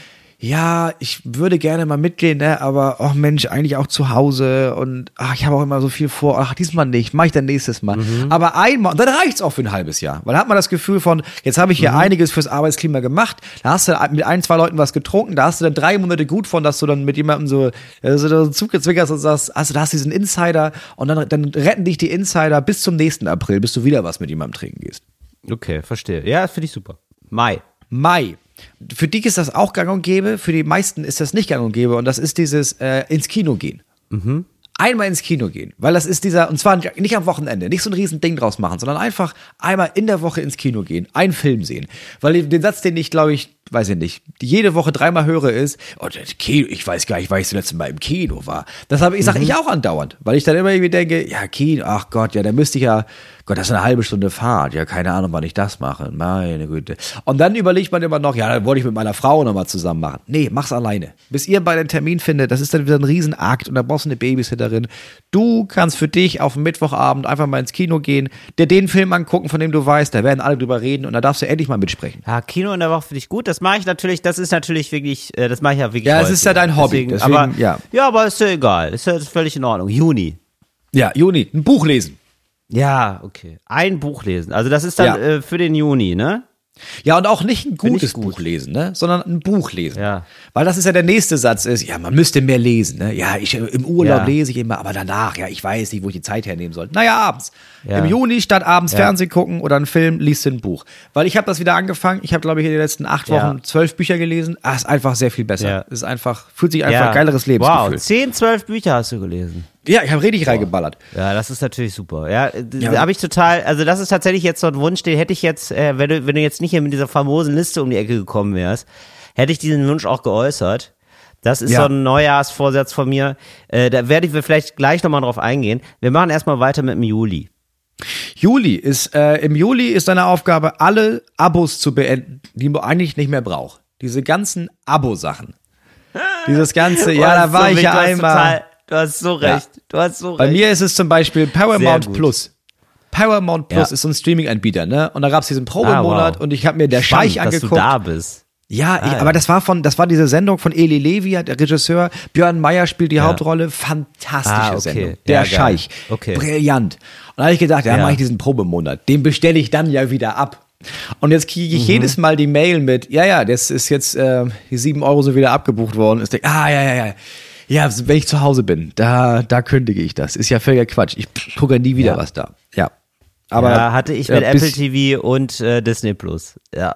ja, ich würde gerne mal mitgehen, ne, aber oh Mensch, eigentlich auch zu Hause und ach, ich habe auch immer so viel vor, ach, diesmal nicht, mache ich dann nächstes Mal. Aber einmal, und dann reicht's auch für ein halbes Jahr, weil dann hat man das Gefühl von, jetzt habe ich hier einiges fürs Arbeitsklima gemacht, da hast du mit ein, zwei Leuten was getrunken, da hast du dann drei Monate gut von, dass du dann mit jemandem so, äh, so, so zugezwickerst und sagst, also da hast du diesen Insider und dann, dann retten dich die Insider bis zum nächsten April, bis du wieder was mit jemandem trinken gehst. Okay, verstehe. Ja, das finde ich super. Mai. Mai. Für dich ist das auch gang und gäbe, für die meisten ist das nicht gang und gäbe und das ist dieses äh, ins Kino gehen. Einmal ins Kino gehen, weil das ist dieser, und zwar nicht am Wochenende, nicht so ein riesen Ding draus machen, sondern einfach einmal in der Woche ins Kino gehen, einen Film sehen. Weil den Satz, den ich glaube ich, weiß ich nicht, jede Woche dreimal höre ist, oh, das Kino, ich weiß gar nicht, weil ich das letzte Mal im Kino war. Das habe ich, sage ich auch andauernd, weil ich dann immer irgendwie denke, ja, Kino, ach Gott, ja, da müsste ich ja, Gott, das ist eine halbe Stunde Fahrt, ja, keine Ahnung, wann ich das mache, meine Güte. Und dann überlegt man immer noch, ja, dann wollte ich mit meiner Frau nochmal zusammen machen. Nee, mach's alleine. Bis ihr beide einen Termin findet, das ist dann wieder ein Riesenakt und da brauchst du eine Babysitterin. Du kannst für dich auf Mittwochabend einfach mal ins Kino gehen, dir den Film angucken, von dem du weißt, da werden alle drüber reden und da darfst du endlich mal mitsprechen. Ja, Kino in der Woche finde ich gut. Das mache ich natürlich, das ist natürlich wirklich, äh, das mache ich ja wirklich Ja, es ist ja dein Hobby, deswegen, aber, ja. ja, aber ist ja egal. Ist ja völlig in Ordnung. Juni. Ja, Juni, ein Buch lesen. Ja, okay. Ein Buch lesen. Also das ist dann Ja. äh, für den Juni, ne? Ja, und auch nicht ein gutes gut. Buch lesen, ne? sondern ein Buch lesen. Ja. Weil das ist ja der nächste Satz ist, ja, man müsste mehr lesen. Ne? Ja, ich, im Urlaub Ja. lese ich immer, aber danach, ja, ich weiß nicht, wo ich die Zeit hernehmen soll. Naja, abends. Ja. Im Juni statt abends. Fernsehen gucken oder einen Film, liest du ein Buch. Weil ich habe das wieder angefangen. Ich habe, glaube ich, in den letzten acht. Wochen zwölf Bücher gelesen. Ah, ist einfach sehr viel besser. Ja. Ist einfach, fühlt sich einfach ein geileres Wow, Lebensgefühl. zehn, zwölf Bücher hast du gelesen. Ja, ich habe richtig reingeballert. Ja, das ist natürlich super. Ja, d- Ja. da habe ich total, also das ist tatsächlich jetzt so ein Wunsch, den hätte ich jetzt, äh, wenn du, wenn du jetzt nicht hier mit dieser famosen Liste um die Ecke gekommen wärst, hätte ich diesen Wunsch auch geäußert. Das ist Ja. so ein Neujahrsvorsatz von mir. Äh, da werde ich vielleicht gleich nochmal drauf eingehen. Wir machen erstmal weiter mit dem Juli. Juli ist, äh, im Juli ist deine Aufgabe, alle Abos zu beenden, die man eigentlich nicht mehr braucht. Diese ganzen Abo-Sachen. Dieses ganze, ja, da Oh, war so ich ja einmal. Du hast so recht. Du hast so Bei recht. mir ist es zum Beispiel Paramount. Plus. Paramount Plus Ja. ist so ein Streaming-Anbieter, ne? Und da gab's diesen Probemonat Ah, wow. und ich habe mir der Scheich Spannend, dass du angeguckt. da bist. Ja, ich, Ah, ja. aber das war von, das war diese Sendung von Eli Levy, der Regisseur. Björn Meyer spielt die Hauptrolle. Fantastische Ah, okay. Sendung. Ja, Der. Scheich. Okay. Brillant. Und da habe ich gedacht, ja, Ja. mache ich diesen Probemonat. Den bestelle ich dann ja wieder ab. Und jetzt kriege Mhm. ich jedes Mal die Mail mit, ja, ja, das ist jetzt, äh, die sieben Euro sind wieder abgebucht worden. Ich denke, ah, ja, ja, ja. Ja, wenn ich zu Hause bin, da, da kündige ich das. Ist ja völliger Quatsch. Ich gucke nie wieder Ja. was da. Ja. Aber ja, hatte ich ja, mit bis- Apple TV und äh, Disney Plus. Ja.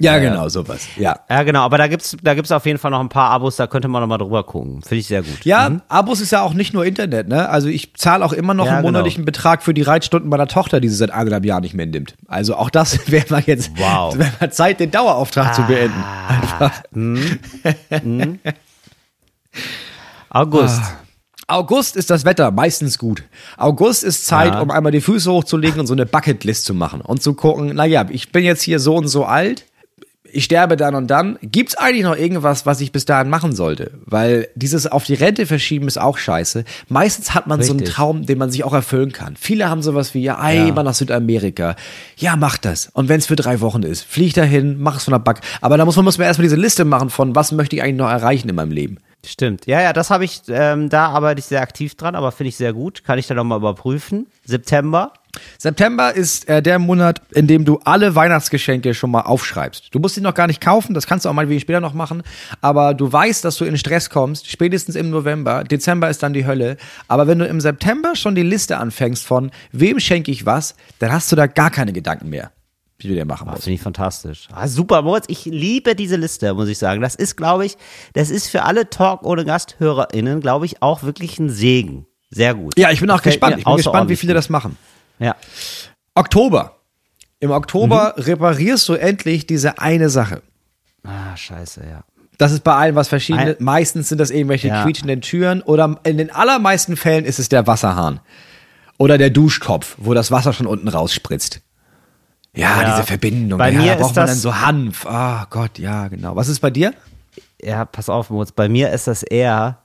Ja, genau, sowas. Ja. Ja, genau, aber da gibt's, da gibt's auf jeden Fall noch ein paar Abos, da könnte man noch mal drüber gucken. Finde ich sehr gut. Ja, Abos ist ja auch nicht nur Internet, ne? Also ich zahle auch immer noch Ja, einen genau. monatlichen Betrag für die Reitstunden meiner Tochter, die sie seit anderthalb Jahren nicht mehr nimmt. Also auch das wäre mal jetzt Wow. wäre mal Zeit, den Dauerauftrag zu beenden. Einfach. August. August ist das Wetter meistens gut. August ist Zeit, Ja. um einmal die Füße hochzulegen und so eine Bucketlist zu machen und zu gucken, naja, ich bin jetzt hier so und so alt, ich sterbe dann und dann. Gibt's eigentlich noch irgendwas, was ich bis dahin machen sollte? Weil dieses auf die Rente verschieben ist auch scheiße. Meistens hat man so einen Richtig. Traum, den man sich auch erfüllen kann. Viele haben sowas wie, ja, einmal nach Südamerika. Ja, mach das. Und wenn es für drei Wochen ist, flieg dahin, mach es von der Back. Aber da muss man, muss man erstmal diese Liste machen von, was möchte ich eigentlich noch erreichen in meinem Leben. Stimmt. Ja, ja, das habe ich, ähm, da arbeite ich sehr aktiv dran, aber finde ich sehr gut. Kann ich dann nochmal überprüfen. September. September ist äh, der Monat, in dem du alle Weihnachtsgeschenke schon mal aufschreibst. Du musst sie noch gar nicht kaufen, das kannst du auch mal wie später noch machen, aber du weißt, dass du in Stress kommst, spätestens im November, Dezember ist dann die Hölle, aber wenn du im September schon die Liste anfängst von wem schenke ich was, dann hast du da gar keine Gedanken mehr, die du dir machen musst. Finde ich fantastisch. Ah, super, Moritz. Ich liebe diese Liste, muss ich sagen. Das ist, glaube ich, das ist für alle Talk ohne GasthörerInnen, glaube ich, auch wirklich ein Segen. Sehr gut. Ja, ich bin auch gespannt, ich bin gespannt, wie viele das machen. Ja. Oktober. Im Oktober Mhm. reparierst du endlich diese eine Sache. Ah, scheiße, ja. Das ist bei allen was Verschiedenes. Ein- Meistens sind das irgendwelche Ja. quietschenden Türen oder in den allermeisten Fällen ist es der Wasserhahn. Oder der Duschkopf, wo das Wasser schon unten rausspritzt. Ja, Ja. diese Verbindung. Bei ja, mir da braucht ist man das- dann so Hanf. Ah Gott, ja, genau. Was ist bei dir? Ja, pass auf, Moritz. Bei mir ist das eher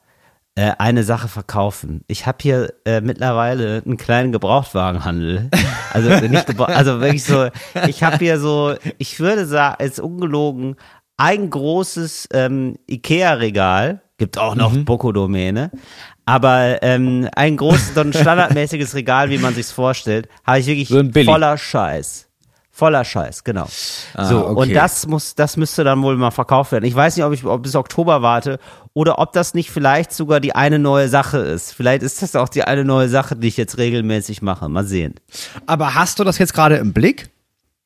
äh, eine Sache verkaufen. Ich habe hier äh, mittlerweile einen kleinen Gebrauchtwagenhandel. Also nicht gebra also wirklich so. Ich habe hier so, ich würde sagen, ist ungelogen, ein großes ähm, Ikea-Regal. Gibt auch noch Mhm. Boko-Domäne. Aber ähm, ein großes, so ein standardmäßiges Regal, wie man sich's vorstellt, habe ich wirklich So voller Scheiß. Voller Scheiß, genau. so, okay. und das muss, das müsste dann wohl mal verkauft werden. Ich weiß nicht, ob ich ob bis Oktober warte oder ob das nicht vielleicht sogar die eine neue Sache ist. Vielleicht ist das auch die eine neue Sache, die ich jetzt regelmäßig mache. Mal sehen. Aber hast du das jetzt gerade im Blick?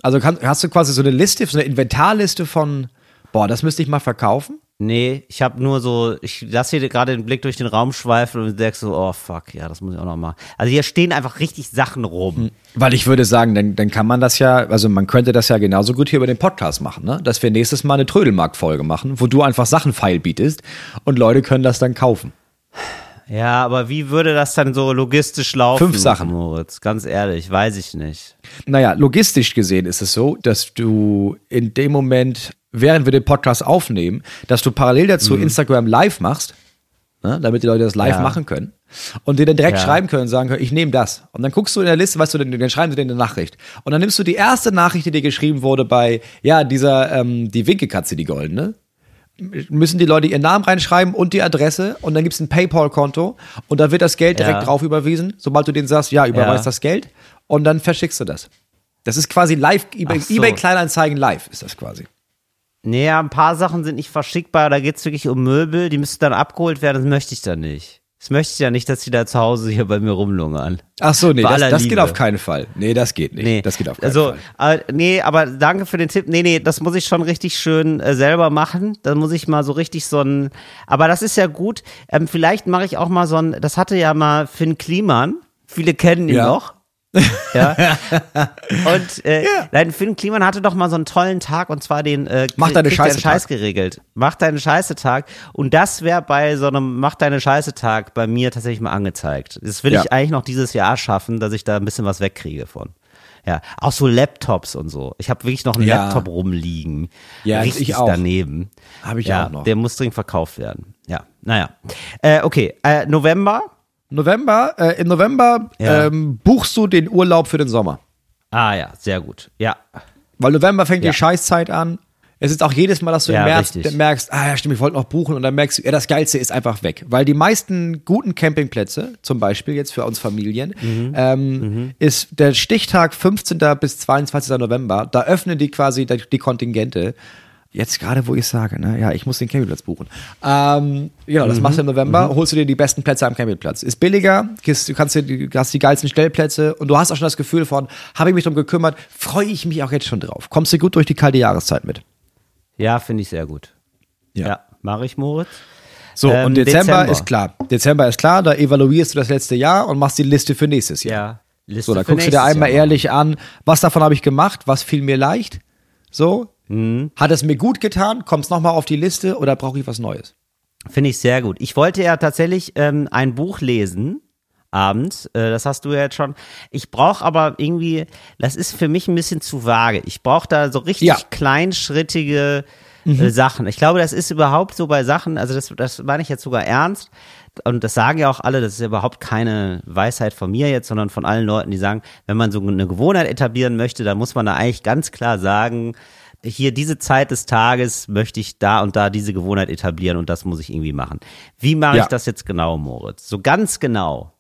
Also kann, hast du quasi so eine Liste, so eine Inventarliste von, boah, das müsste ich mal verkaufen? Nee, ich habe nur so, ich lasse hier gerade den Blick durch den Raum schweifen und denk so, oh fuck, ja, das muss ich auch noch mal. Also hier stehen einfach richtig Sachen rum. Weil ich würde sagen, dann, dann kann man das ja, also man könnte das ja genauso gut hier über den Podcast machen, ne? Dass wir nächstes Mal eine Trödelmarkt-Folge machen, wo du einfach Sachen feil bietest und Leute können das dann kaufen. Ja, aber wie würde das dann so logistisch laufen? Fünf Sachen. Moritz, ganz ehrlich, weiß ich nicht. Naja, logistisch gesehen ist es so, dass du in dem Moment, während wir den Podcast aufnehmen, dass du parallel dazu Instagram live machst, ne, damit die Leute das live Ja. machen können und dir dann direkt Ja. schreiben können und sagen können, ich nehme das. Und dann guckst du in der Liste, weißt du, dann, dann schreiben sie dir eine Nachricht. Und dann nimmst du die erste Nachricht, die dir geschrieben wurde bei, ja, dieser, ähm, die Winkelkatze, die goldene. Müssen die Leute ihren Namen reinschreiben und die Adresse und dann gibt's ein PayPal-Konto und da wird das Geld direkt Ja. drauf überwiesen, sobald du denen sagst, ja, überweis Ja. das Geld und dann verschickst du das. Das ist quasi live, eBay, so. eBay Kleinanzeigen live ist das quasi. Nee, ja, ein paar Sachen sind nicht verschickbar, da geht's wirklich um Möbel, die müssen dann abgeholt werden, das möchte ich dann nicht. Das möchte ich ja nicht, dass die da zu Hause hier bei mir rumlungern. Ach so, nee, das, das geht auf keinen Fall. Nee, das geht nicht. Nee, Das geht auf keinen also, Fall. Äh, nee, aber danke für den Tipp. Nee, nee, das muss ich schon richtig schön äh, selber machen. Da muss ich mal so richtig so ein, aber das ist ja gut. Ähm, vielleicht mache ich auch mal so ein, das hatte ja mal Finn Kliman. Viele kennen ihn Ja. noch. Ja. Und äh, nein, Finn Kliman hatte doch mal so einen tollen Tag und zwar den äh, Mach deine Scheiße Scheiß geregelt. Mach deinen Scheiße Tag. Und das wäre bei so einem Mach deine Scheiße Tag bei mir tatsächlich mal angezeigt. Das will Ja. ich eigentlich noch dieses Jahr schaffen, dass ich da ein bisschen was wegkriege von. Ja, auch so Laptops und so. Ich habe wirklich noch einen Ja. Laptop rumliegen. Ja, Richtig ich auch. daneben. Hab ich ja, auch noch. Der muss dringend verkauft werden. Ja, naja. Äh, okay, äh, November. November, äh, im November Ja. ähm, buchst du den Urlaub für den Sommer. Ah ja, sehr gut. Ja, Weil November fängt Ja. die Scheißzeit an. Es ist auch jedes Mal, dass du Ja, im März richtig. merkst, ah ja, stimmt, ich wollte noch buchen und dann merkst du, ja, das Geilste ist einfach weg. Weil die meisten guten Campingplätze, zum Beispiel jetzt für uns Familien, Mhm. ähm, ist der Stichtag 15. bis 22. November. Da öffnen die quasi die Kontingente. Jetzt gerade, wo ich sage, ne, ja, ich muss den Campingplatz buchen. Ähm, genau, das machst du im November, holst du dir die besten Plätze am Campingplatz. Ist billiger, kriegst- du kannst dir, die- hast die geilsten Stellplätze und du hast auch schon das Gefühl von, habe ich mich drum gekümmert, freue ich mich auch jetzt schon drauf. Kommst du gut durch die kalte Jahreszeit mit. ja, finde ich sehr gut. Ja. Ja, mache ich, Moritz. So, Ähm, und Dezember, Dezember. ist klar. Dezember ist klar, da evaluierst du das letzte Jahr und machst die Liste für nächstes Jahr. Ja. Liste So, da guckst du dir einmal Jahr. ehrlich an, was davon habe ich gemacht, was fiel mir leicht. So. Mhm. Hat es mir gut getan? Kommt es nochmal auf die Liste oder brauche ich was Neues? Finde ich sehr gut. Ich wollte ja tatsächlich ähm, ein Buch lesen abends. Äh, das hast du ja jetzt schon. Ich brauche aber irgendwie, das ist für mich ein bisschen zu vage. Ich brauche da so richtig Ja. kleinschrittige Mhm. äh, Sachen. Ich glaube, das ist überhaupt so bei Sachen, also das, das meine ich jetzt sogar ernst. Und das sagen ja auch alle, das ist ja überhaupt keine Weisheit von mir jetzt, sondern von allen Leuten, die sagen, wenn man so eine Gewohnheit etablieren möchte, dann muss man da eigentlich ganz klar sagen, hier diese Zeit des Tages möchte ich da und da diese Gewohnheit etablieren und das muss ich irgendwie machen. Wie mache Ja. ich das jetzt genau, Moritz? So ganz genau.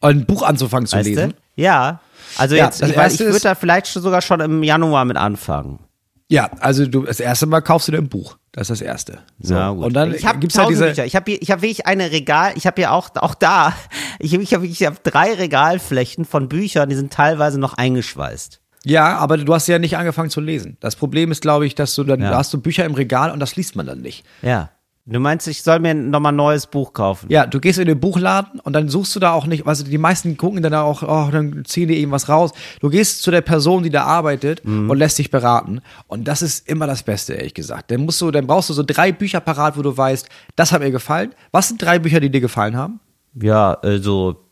Ein Buch anzufangen zu Weißt lesen. du? Ja. Also Ja, jetzt, ich, weiß, ich würde da vielleicht schon sogar schon im Januar mit anfangen. Ja, also du das erste Mal kaufst du dir ein Buch. Das ist das erste. So. Na gut. Und dann ich habe gibt's ja tausend diese. Bücher. Ich habe hier, ich habe wirklich eine Regal. Ich habe hier auch auch da. Ich habe ich habe ich hab drei Regalflächen von Büchern, die sind teilweise noch eingeschweißt. Ja, aber du hast ja nicht angefangen zu lesen. Das Problem ist, glaube ich, dass du dann Ja. da hast du Bücher im Regal und das liest man dann nicht. Ja. Du meinst, ich soll mir nochmal ein neues Buch kaufen? Ja, du gehst in den Buchladen und dann suchst du da auch nicht, also die meisten gucken dann auch, oh, dann ziehen die irgendwas raus. Du gehst zu der Person, die da arbeitet Mhm. und lässt dich beraten. Und das ist immer das Beste, ehrlich gesagt. Dann musst du, dann brauchst du so drei Bücher parat, wo du weißt, das hat mir gefallen. Was sind drei Bücher, die dir gefallen haben? Ja, also,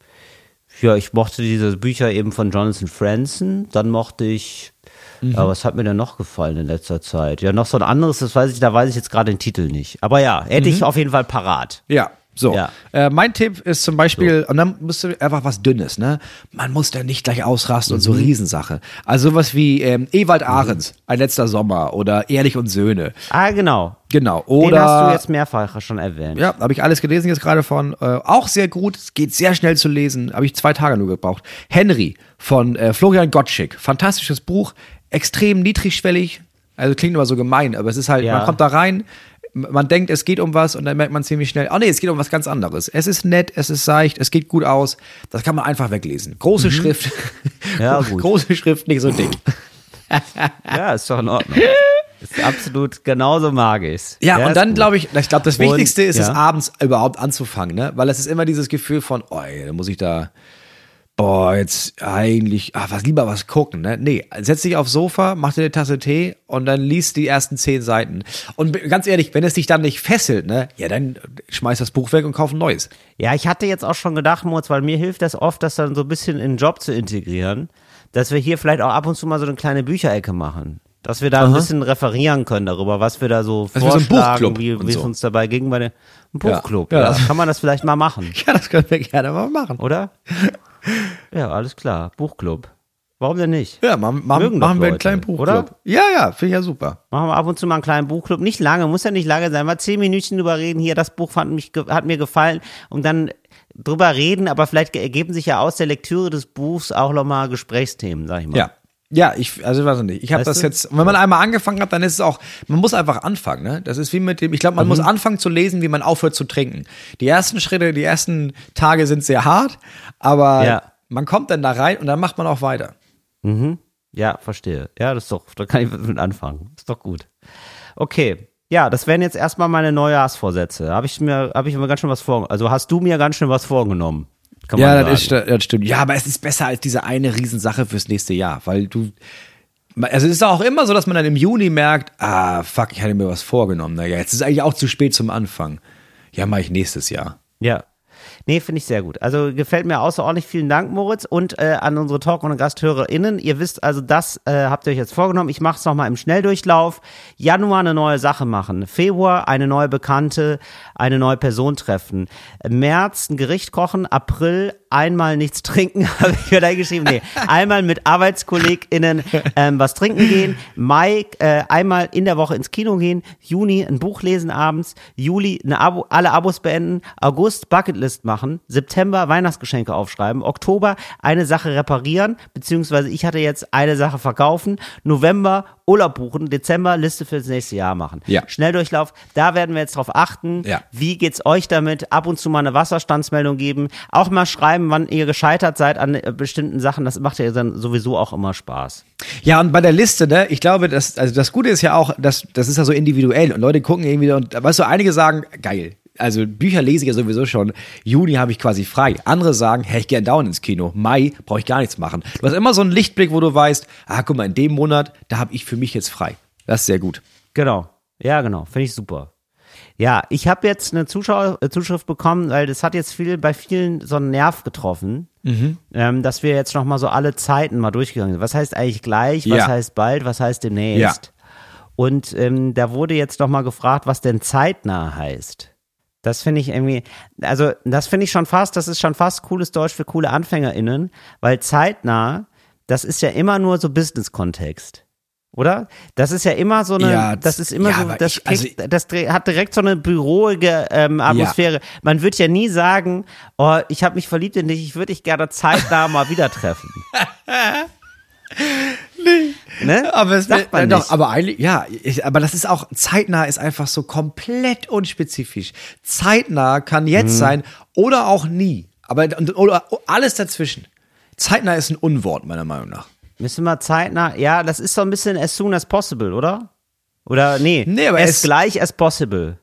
ja, ich mochte diese Bücher eben von Jonathan Franzen. Dann mochte ich, Mhm. ja, was hat mir denn noch gefallen in letzter Zeit? Ja, noch so ein anderes, das weiß ich, da weiß ich jetzt gerade den Titel nicht. Aber ja, hätte Mhm. ich auf jeden Fall parat. Ja. So, Ja. Äh, mein Tipp ist zum Beispiel, und dann musst du einfach was Dünnes, ne? Man muss da nicht gleich ausrasten und so Mhm. Riesensache. Also sowas wie ähm, Ewald Ahrens, Ein letzter Sommer oder Ehrlich und Söhne. Ah, genau. Genau. Den Oder hast du jetzt mehrfach schon erwähnt. Ja, habe ich alles gelesen jetzt gerade von. Äh, auch sehr gut, es geht sehr schnell zu lesen, habe ich zwei Tage nur gebraucht. Henry von äh, Florian Gottschick. Fantastisches Buch, extrem niedrigschwellig. Also klingt immer so gemein, aber es ist halt, Ja. man kommt da rein, man denkt, es geht um was und dann merkt man ziemlich schnell, oh nee, es geht um was ganz anderes. Es ist nett, es ist seicht, es geht gut aus. Das kann man einfach weglesen. Große Schrift. Mhm. Ja, gut. Große Schrift, nicht so dick. Ja, ist doch in Ordnung. ist absolut genauso mag ich's. Ja, und dann glaube ich, ich glaube, das Und- Wichtigste ist es ja. abends überhaupt anzufangen, ne? Weil es ist immer dieses Gefühl von, oh, ey, da muss ich da, boah, jetzt eigentlich, ah, was lieber was gucken, ne? Nee, setz dich aufs Sofa, mach dir eine Tasse Tee und dann liest die ersten zehn Seiten. Und ganz ehrlich, wenn es dich dann nicht fesselt, ne? Ja, dann schmeiß das Buch weg und kauf ein neues. Ja, ich hatte jetzt auch schon gedacht, Moritz, weil mir hilft das oft, das dann so ein bisschen in den Job zu integrieren, dass wir hier vielleicht auch ab und zu mal so eine kleine Bücherecke machen. Dass wir da ein bisschen referieren können darüber, was wir da so so einen vorschlagen, Buchclub wie, wie es so. uns dabei ging bei dem Buchclub. Ja, Ja, ja, das- Kann man das vielleicht mal machen, Ja, das können wir gerne mal machen. oder? ja, alles klar. Buchclub. Warum denn nicht? Ja, machen, machen, machen wir einen kleinen Buchclub. oder? Ja, ja, finde ich ja super. Machen wir ab und zu mal einen kleinen Buchclub. Nicht lange, muss ja nicht lange sein. Mal zehn Minütchen drüber reden. Hier, das Buch fand mich, hat mir gefallen. Und dann drüber reden, aber vielleicht ge- ergeben sich ja aus der Lektüre des Buchs auch nochmal Gesprächsthemen, sag ich mal. Ja. Ja, ich, also weiß ich nicht. Ich habe das du? jetzt, wenn man einmal angefangen hat, dann ist es auch, man muss einfach anfangen, ne? Das ist wie mit dem, ich glaube, man Mhm. muss anfangen zu lesen, wie man aufhört zu trinken. Die ersten Schritte, die ersten Tage sind sehr hart, aber Ja. man kommt dann da rein und dann macht man auch weiter. Ja, verstehe. Ja, das ist doch, da kann ich mit anfangen. Ist doch gut. Okay. Ja, das wären jetzt erstmal meine Neujahrsvorsätze. Habe ich mir, habe ich mir ganz schön was vor, also hast du mir ganz schön was vorgenommen. Kann Ja, das, ist, das stimmt. Ja, aber es ist besser als diese eine Riesensache fürs nächste Jahr, weil du, also es ist auch immer so, dass man dann im Juni merkt, ah, fuck, ich hatte mir was vorgenommen. Naja, jetzt ist eigentlich auch zu spät zum Anfang. Ja, mache ich nächstes Jahr. Ja. Nee, finde ich sehr gut. Also gefällt mir außerordentlich. Vielen Dank, Moritz. Und äh, an unsere Talk- und GasthörerInnen. Ihr wisst also, das äh, habt ihr euch jetzt vorgenommen. Ich mache es nochmal im Schnelldurchlauf. Januar eine neue Sache machen. Februar eine neue Bekannte, eine neue Person treffen. März ein Gericht kochen. April einmal nichts trinken, habe ich mir da geschrieben. Nee, einmal mit ArbeitskollegInnen ähm, was trinken gehen. Mai äh, einmal in der Woche ins Kino gehen. Juni ein Buch lesen abends. Juli eine Abo, alle Abos beenden. August Bucketlist machen. September Weihnachtsgeschenke aufschreiben. Oktober eine Sache reparieren, beziehungsweise ich hatte jetzt eine Sache verkaufen. November Urlaub buchen. Dezember Liste fürs nächste Jahr machen. Ja. Schnelldurchlauf, da werden wir jetzt drauf achten. Ja. Wie geht's euch damit? Ab und zu mal eine Wasserstandsmeldung geben. Auch mal schreiben, wann ihr gescheitert seid an äh, bestimmten Sachen. Das macht ja dann sowieso auch immer Spaß. Ja, und bei der Liste, ne, ich glaube, das, also das Gute ist ja auch, dass, das ist ja so individuell und Leute gucken irgendwie und, weißt du, einige sagen, geil. Also Bücher lese ich ja sowieso schon. Juni habe ich quasi frei. Andere sagen, hey, ich gehe dauernd ins Kino. Mai brauche ich gar nichts machen. Du hast immer so einen Lichtblick, wo du weißt, ah, guck mal, in dem Monat, da habe ich für mich jetzt frei. Das ist sehr gut. Genau. Ja, genau. Finde ich super. Ja, ich habe jetzt eine Zuschau äh, Zuschrift bekommen, weil das hat jetzt viel bei vielen so einen Nerv getroffen, ähm, dass wir jetzt noch mal so alle Zeiten mal durchgegangen sind. Was heißt eigentlich gleich? Was Ja. heißt bald? Was heißt demnächst? Und ähm, da wurde jetzt noch mal gefragt, was denn zeitnah heißt. Das finde ich irgendwie, also das finde ich schon fast, das ist schon fast cooles Deutsch für coole AnfängerInnen, weil zeitnah, das ist ja immer nur so Business-Kontext. Oder? Das ist ja immer so eine, Ja, das ist immer ja, so, das, ich- also kriegt, das hat direkt so eine büroige ähm, Atmosphäre. Man wird ja nie sagen, oh, ich habe mich verliebt in dich, ich würde dich gerne zeitnah mal wieder treffen. nee. Ne? Aber es Sagt man doch, nicht. aber eigentlich, ja, ich, aber das ist auch, zeitnah ist einfach so komplett unspezifisch. Zeitnah kann jetzt Mhm. sein oder auch nie. Aber und, oder alles dazwischen. Zeitnah ist ein Unwort, meiner Meinung nach. Müssen wir zeitnah, ja, das ist so ein bisschen as soon as possible, oder? Oder nee, Nee, aber as es- gleich as possible.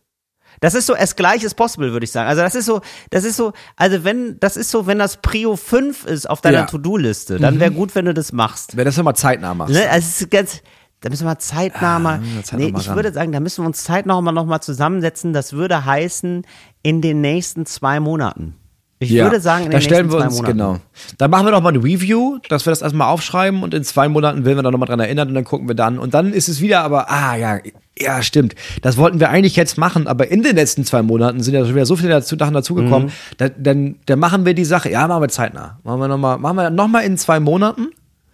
Das ist so as gleich as possible, würde ich sagen. Also das ist so, das ist so, also wenn, das ist so, wenn das Prio 5 ist auf deiner Ja. To-Do-Liste, dann wäre gut, wenn du das machst. Wenn das nochmal zeitnah machst. Ne? Also es ist ganz, da müssen wir zeitnah mal, müssen wir zeitnah nee, mal ich ran. würde sagen, da müssen wir uns zeitnah mal noch mal zusammensetzen. Das würde heißen, in den nächsten zwei Monaten. Ich würde sagen, in da den stellen nächsten wir uns, genau. Dann machen wir noch mal ein Review, dass wir das erstmal aufschreiben und in zwei Monaten werden wir dann nochmal dran erinnern und dann gucken wir dann. Und dann ist es wieder aber, ah ja, ja, stimmt. Das wollten wir eigentlich jetzt machen, aber in den letzten zwei Monaten sind ja schon wieder so viele dazu, Sachen dazugekommen. Mhm. Da, dann, dann machen wir die Sache, ja, machen wir zeitnah. Machen wir nochmal, machen wir noch mal in zwei Monaten.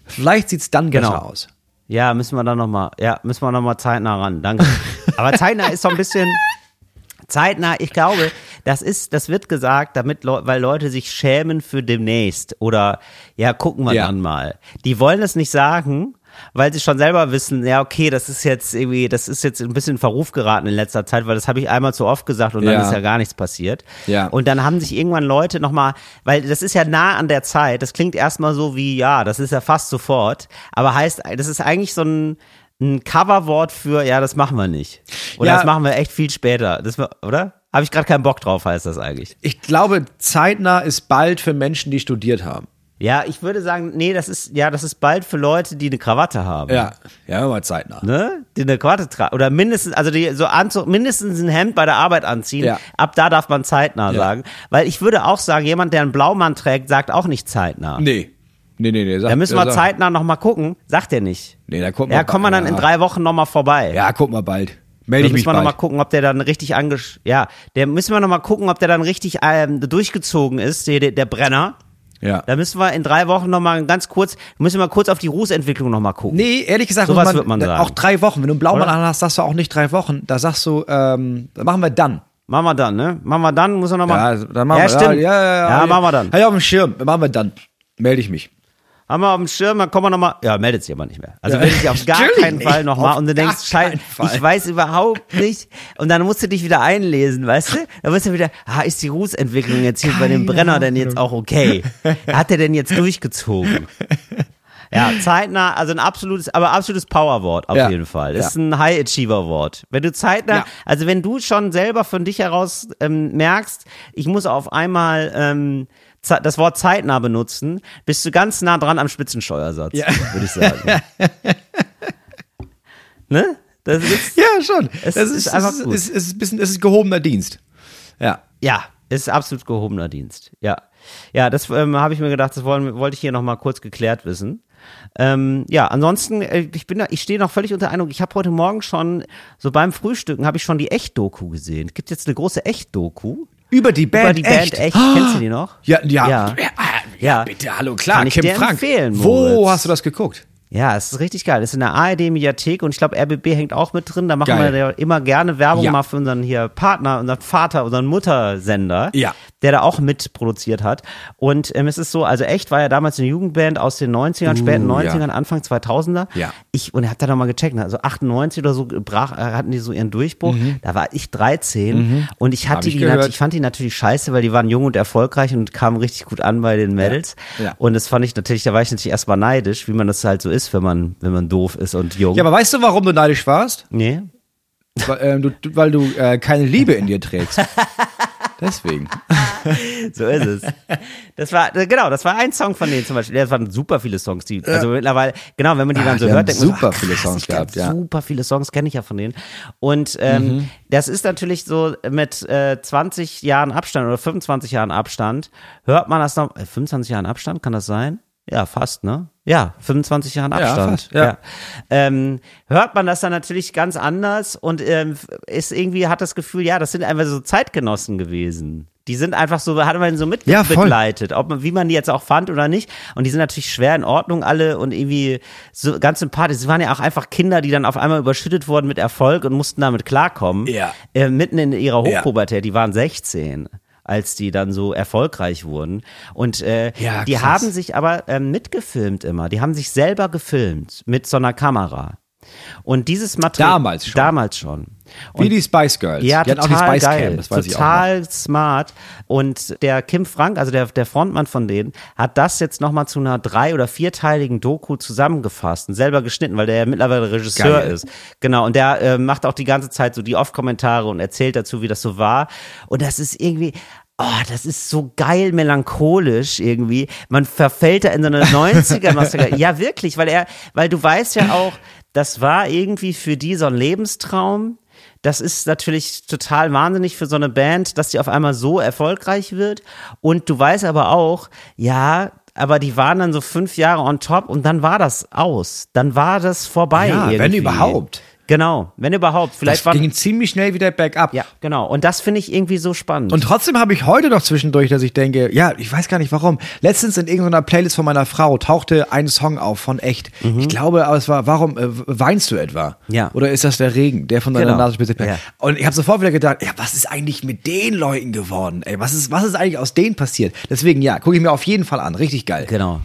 Vielleicht sieht's dann Genau. besser aus. Ja, müssen wir dann noch mal, ja, müssen wir noch mal zeitnah ran. Danke. Aber zeitnah ist so ein bisschen zeitnah. Ich glaube, das ist, das wird gesagt, damit, Leu- weil Leute sich schämen für demnächst oder ja, gucken wir Ja. dann mal. Die wollen es nicht sagen. Weil sie schon selber wissen, ja, okay, das ist jetzt irgendwie, das ist jetzt ein bisschen in Verruf geraten in letzter Zeit, weil das habe ich einmal zu oft gesagt und dann Ja. ist ja gar nichts passiert. Ja. Und dann haben sich irgendwann Leute nochmal, weil das ist ja nah an der Zeit, das klingt erstmal so wie, ja, das ist ja fast sofort, aber heißt, das ist eigentlich so ein, ein Coverwort für, ja, das machen wir nicht. Oder Ja. das machen wir echt viel später. Das, oder? Habe ich gerade keinen Bock drauf, heißt das eigentlich. Ich glaube, zeitnah ist bald für Menschen, die studiert haben. Ja, ich würde sagen, nee, das ist, ja, das ist bald für Leute, die eine Krawatte haben. Ja, ja, mal zeitnah. Ne? Die eine Krawatte tragen. Oder mindestens, also die so Anzug, mindestens ein Hemd bei der Arbeit anziehen. Ja. Ab da darf man zeitnah Ja. sagen. Weil ich würde auch sagen, jemand, der einen Blaumann trägt, sagt auch nicht zeitnah. Nee. Nee, nee, nee. Sag, Da müssen wir sag- zeitnah nochmal gucken. Sagt er nicht. Nee, da gucken Ja, wir kommen wir dann in ja. drei Wochen nochmal vorbei. Ja, guck mal bald. Melde Da ich müssen mich wir bald. nochmal gucken, ob der dann richtig angesch... Ja, der müssen wir nochmal gucken, ob der dann richtig ähm, durchgezogen ist, der, der Brenner. Ja. Da müssen wir in drei Wochen nochmal ganz kurz, müssen wir kurz auf die Rußentwicklung nochmal gucken. Nee, ehrlich gesagt, Sowas muss wird man sagen. auch drei Wochen. Wenn du einen Blaumann anhast, sagst du auch nicht drei Wochen. Da sagst du, ähm, machen wir dann. Machen wir dann, ne? Machen wir dann, muss er nochmal... Ja, dann machen ja, wir stimmt. Ja, ja, ja, ja, machen wir dann. Ich auf dem Schirm. Machen wir dann. Melde ich mich. Haben wir auf dem Schirm, dann kommen wir nochmal. Ja, meldet sich aber nicht mehr. Also Ja. melde dich auf gar keinen Fall nicht. nochmal Auf und du denkst, scheiße, Fall. ich weiß überhaupt nicht. Und dann musst du dich wieder einlesen, weißt du? Dann musst du wieder, ah, ist die Rußentwicklung jetzt hier bei dem Keine Brenner denn jetzt auch okay? Hat er denn jetzt durchgezogen? Ja, zeitnah, also ein absolutes, aber absolutes Powerwort auf Ja. jeden Fall. Das Ja. ist ein High-Achiever-Wort. Wenn du zeitnah, Ja. also wenn du schon selber von dich heraus ähm, merkst, ich muss auf einmal ähm, das Wort zeitnah benutzen, bist du ganz nah dran am Spitzensteuersatz, Ja. würde ich sagen. ne? Das ist, Ja, schon. Es das ist ist, einfach es ist, gut. es ist, es ist ein bisschen, es ist gehobener Dienst. Ja. ja, ist absolut gehobener Dienst. Ja. Ja, das ähm, habe ich mir gedacht, das wollen, wollte ich hier nochmal kurz geklärt wissen. Ähm, ja, ansonsten, äh, ich bin da, ich stehe noch völlig unter Eindruck. Ich habe heute Morgen schon, so beim Frühstücken, habe ich schon die Echt-Doku gesehen. Es gibt jetzt eine große Echt-Doku. Über die Band Über die Band Echt. Kennst du die noch? Ja, ja. Ja. Ja, bitte, hallo, klar. Kann ich Kim dir Frank. empfehlen, Wo hast du das geguckt? Ja, es ist richtig geil. Das ist in der ARD-Mediathek und ich glaube, RBB hängt auch mit drin. Da machen Geil. wir ja immer gerne Werbung Ja. mal für unseren hier Partner, unseren Vater, unseren Muttersender, Ja. Der da auch mitproduziert hat. Und ähm, es ist so, also echt war ja damals eine Jugendband aus den 90ern, späten Uh, ja. 90ern, Anfang 2000er. Ja. Ich, und er hat da nochmal gecheckt, also 98 oder so brach, äh, hatten die so ihren Durchbruch. Da war ich 13 und ich hatte ich die, ich fand die natürlich scheiße, weil die waren jung und erfolgreich und kamen richtig gut an bei den Mädels. Ja. Und das fand ich natürlich, da war ich natürlich erstmal neidisch, wie man das halt so ist, wenn man, wenn man doof ist und jung. Ja, aber weißt du, warum du neidisch warst? nee. weil, du, du, weil du äh, keine Liebe in dir trägst. Deswegen. So ist es. Das war, genau, das war ein Song von denen zum Beispiel. Das waren super viele Songs, die, also mittlerweile, genau, wenn man die Ah, dann so die hört, denkt man so, super ach, viele Songs gehabt, ja. Super viele Songs kenne ich ja von denen. Und ähm, Mhm. das ist natürlich so mit äh, 20 Jahren Abstand oder 25 Jahren Abstand, hört man das noch, äh, 25 Jahren Abstand, kann das sein? Ja, fast, ne? Ja, 25 Jahren Abstand. fast, ja. Ähm, hört man das dann natürlich ganz anders und ähm, ist irgendwie, hat das Gefühl, ja, das sind einfach so Zeitgenossen gewesen. Die sind einfach so, hat man so mit Ja, begleitet, ob man, wie man die jetzt auch fand oder nicht. Und die sind natürlich schwer in Ordnung alle und irgendwie so ganz sympathisch. Sie waren ja auch einfach Kinder, die dann auf einmal überschüttet wurden mit Erfolg und mussten damit klarkommen. Ja. Äh, mitten in ihrer Ja. Hochpubertät, die waren 16 als die dann so erfolgreich wurden. Und äh, Ja, die haben sich aber ähm, mitgefilmt immer. Die haben sich selber gefilmt mit so einer Kamera. Und dieses Material. Damals schon. Damals schon. Wie die Spice Girls. Ja, die total auch die Spice geil. Cam, das weiß ich auch. total smart. Und der Kim Frank, also der, der Frontmann von denen, hat das jetzt nochmal zu einer drei- oder vierteiligen Doku zusammengefasst und selber geschnitten, weil der ja mittlerweile Regisseur Geil. ist. Genau. Und der äh, macht auch die ganze Zeit so die Off-Kommentare und erzählt dazu, wie das so war. Und das ist irgendwie, Oh, das ist so geil melancholisch irgendwie. Man verfällt da in so eine 90er Nostalgie. Ja, wirklich, weil er, weil du weißt ja auch, das war irgendwie für die so ein Lebenstraum. Das ist natürlich total wahnsinnig für so eine Band, dass die auf einmal so erfolgreich wird. Und du weißt aber auch, ja, aber die waren dann so fünf Jahre on top und dann war das aus. Dann war das vorbei. Ja, wenn irgendwie. überhaupt. Genau, wenn überhaupt. Vielleicht Das ging ziemlich schnell wieder bergab. Ja, genau. Und das finde ich irgendwie so spannend. Und trotzdem habe ich heute noch zwischendurch, dass ich denke, ja, ich weiß gar nicht warum. Letztens in irgendeiner Playlist von meiner Frau tauchte ein Song auf von echt. Ich glaube, aber es war, warum äh, weinst du etwa? Mhm. Ja. Oder ist das der Regen, der von deiner Genau. Nase spitzt? Ja. Und ich habe sofort wieder gedacht, ja, was ist eigentlich mit den Leuten geworden? Ey, was ist, was ist eigentlich aus denen passiert? Deswegen, ja, gucke ich mir auf jeden Fall an. Richtig geil. Genau.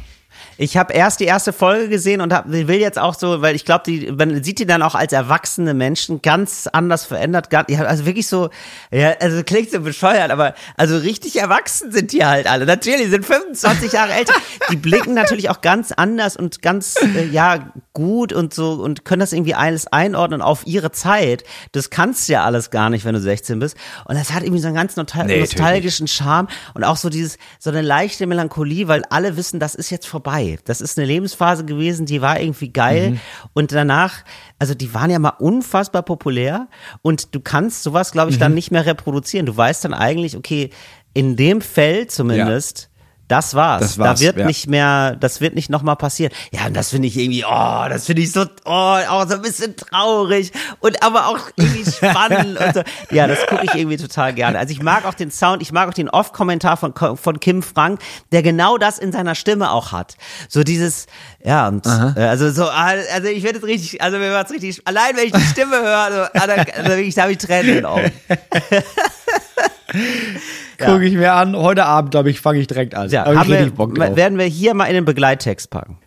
Ich habe erst die erste Folge gesehen und hab, will jetzt auch so, weil ich glaube, die, man sieht die dann auch als erwachsene Menschen ganz anders verändert. Ja, also wirklich so, ja, also klingt so bescheuert, aber also richtig erwachsen sind die halt alle. Natürlich, die sind 25 Jahre älter. Die blicken natürlich auch ganz anders und ganz, äh, ja, gut und so und können das irgendwie alles einordnen auf ihre Zeit. Das kannst du ja alles gar nicht, wenn du 16 bist. Und das hat irgendwie so einen ganz nostal Nee, nostalgischen Charme und auch so dieses, so eine leichte Melancholie, weil alle wissen, das ist jetzt vorbei. Das ist eine Lebensphase gewesen, die war irgendwie geil. Mhm. Und danach, also die waren ja mal unfassbar populär und du kannst sowas, glaube ich, dann Mhm. nicht mehr reproduzieren. Du weißt dann eigentlich, okay, in dem Feld zumindest, Das war's. Das war's, da wird ja. nicht mehr, das wird nicht nochmal passieren. Ja, und das finde ich irgendwie, oh, das finde ich so, oh, auch so ein bisschen traurig und aber auch irgendwie spannend und so. Ja, das gucke ich irgendwie total gerne. Also ich mag auch den Sound, ich mag auch den Off-Kommentar von, von Kim Frank, der genau das in seiner Stimme auch hat. So dieses, ja, und, äh, also so, ah, also ich werde jetzt richtig, also mir wird's richtig, allein wenn ich die Stimme höre, also, da, also wirklich, da habe ich Tränen in den Augen. Ja. Gucke ich mir an. Heute Abend, glaube ich, fange ich direkt an. Ja, Hab ich wir, Bock drauf. werden wir hier mal in den Begleittext packen.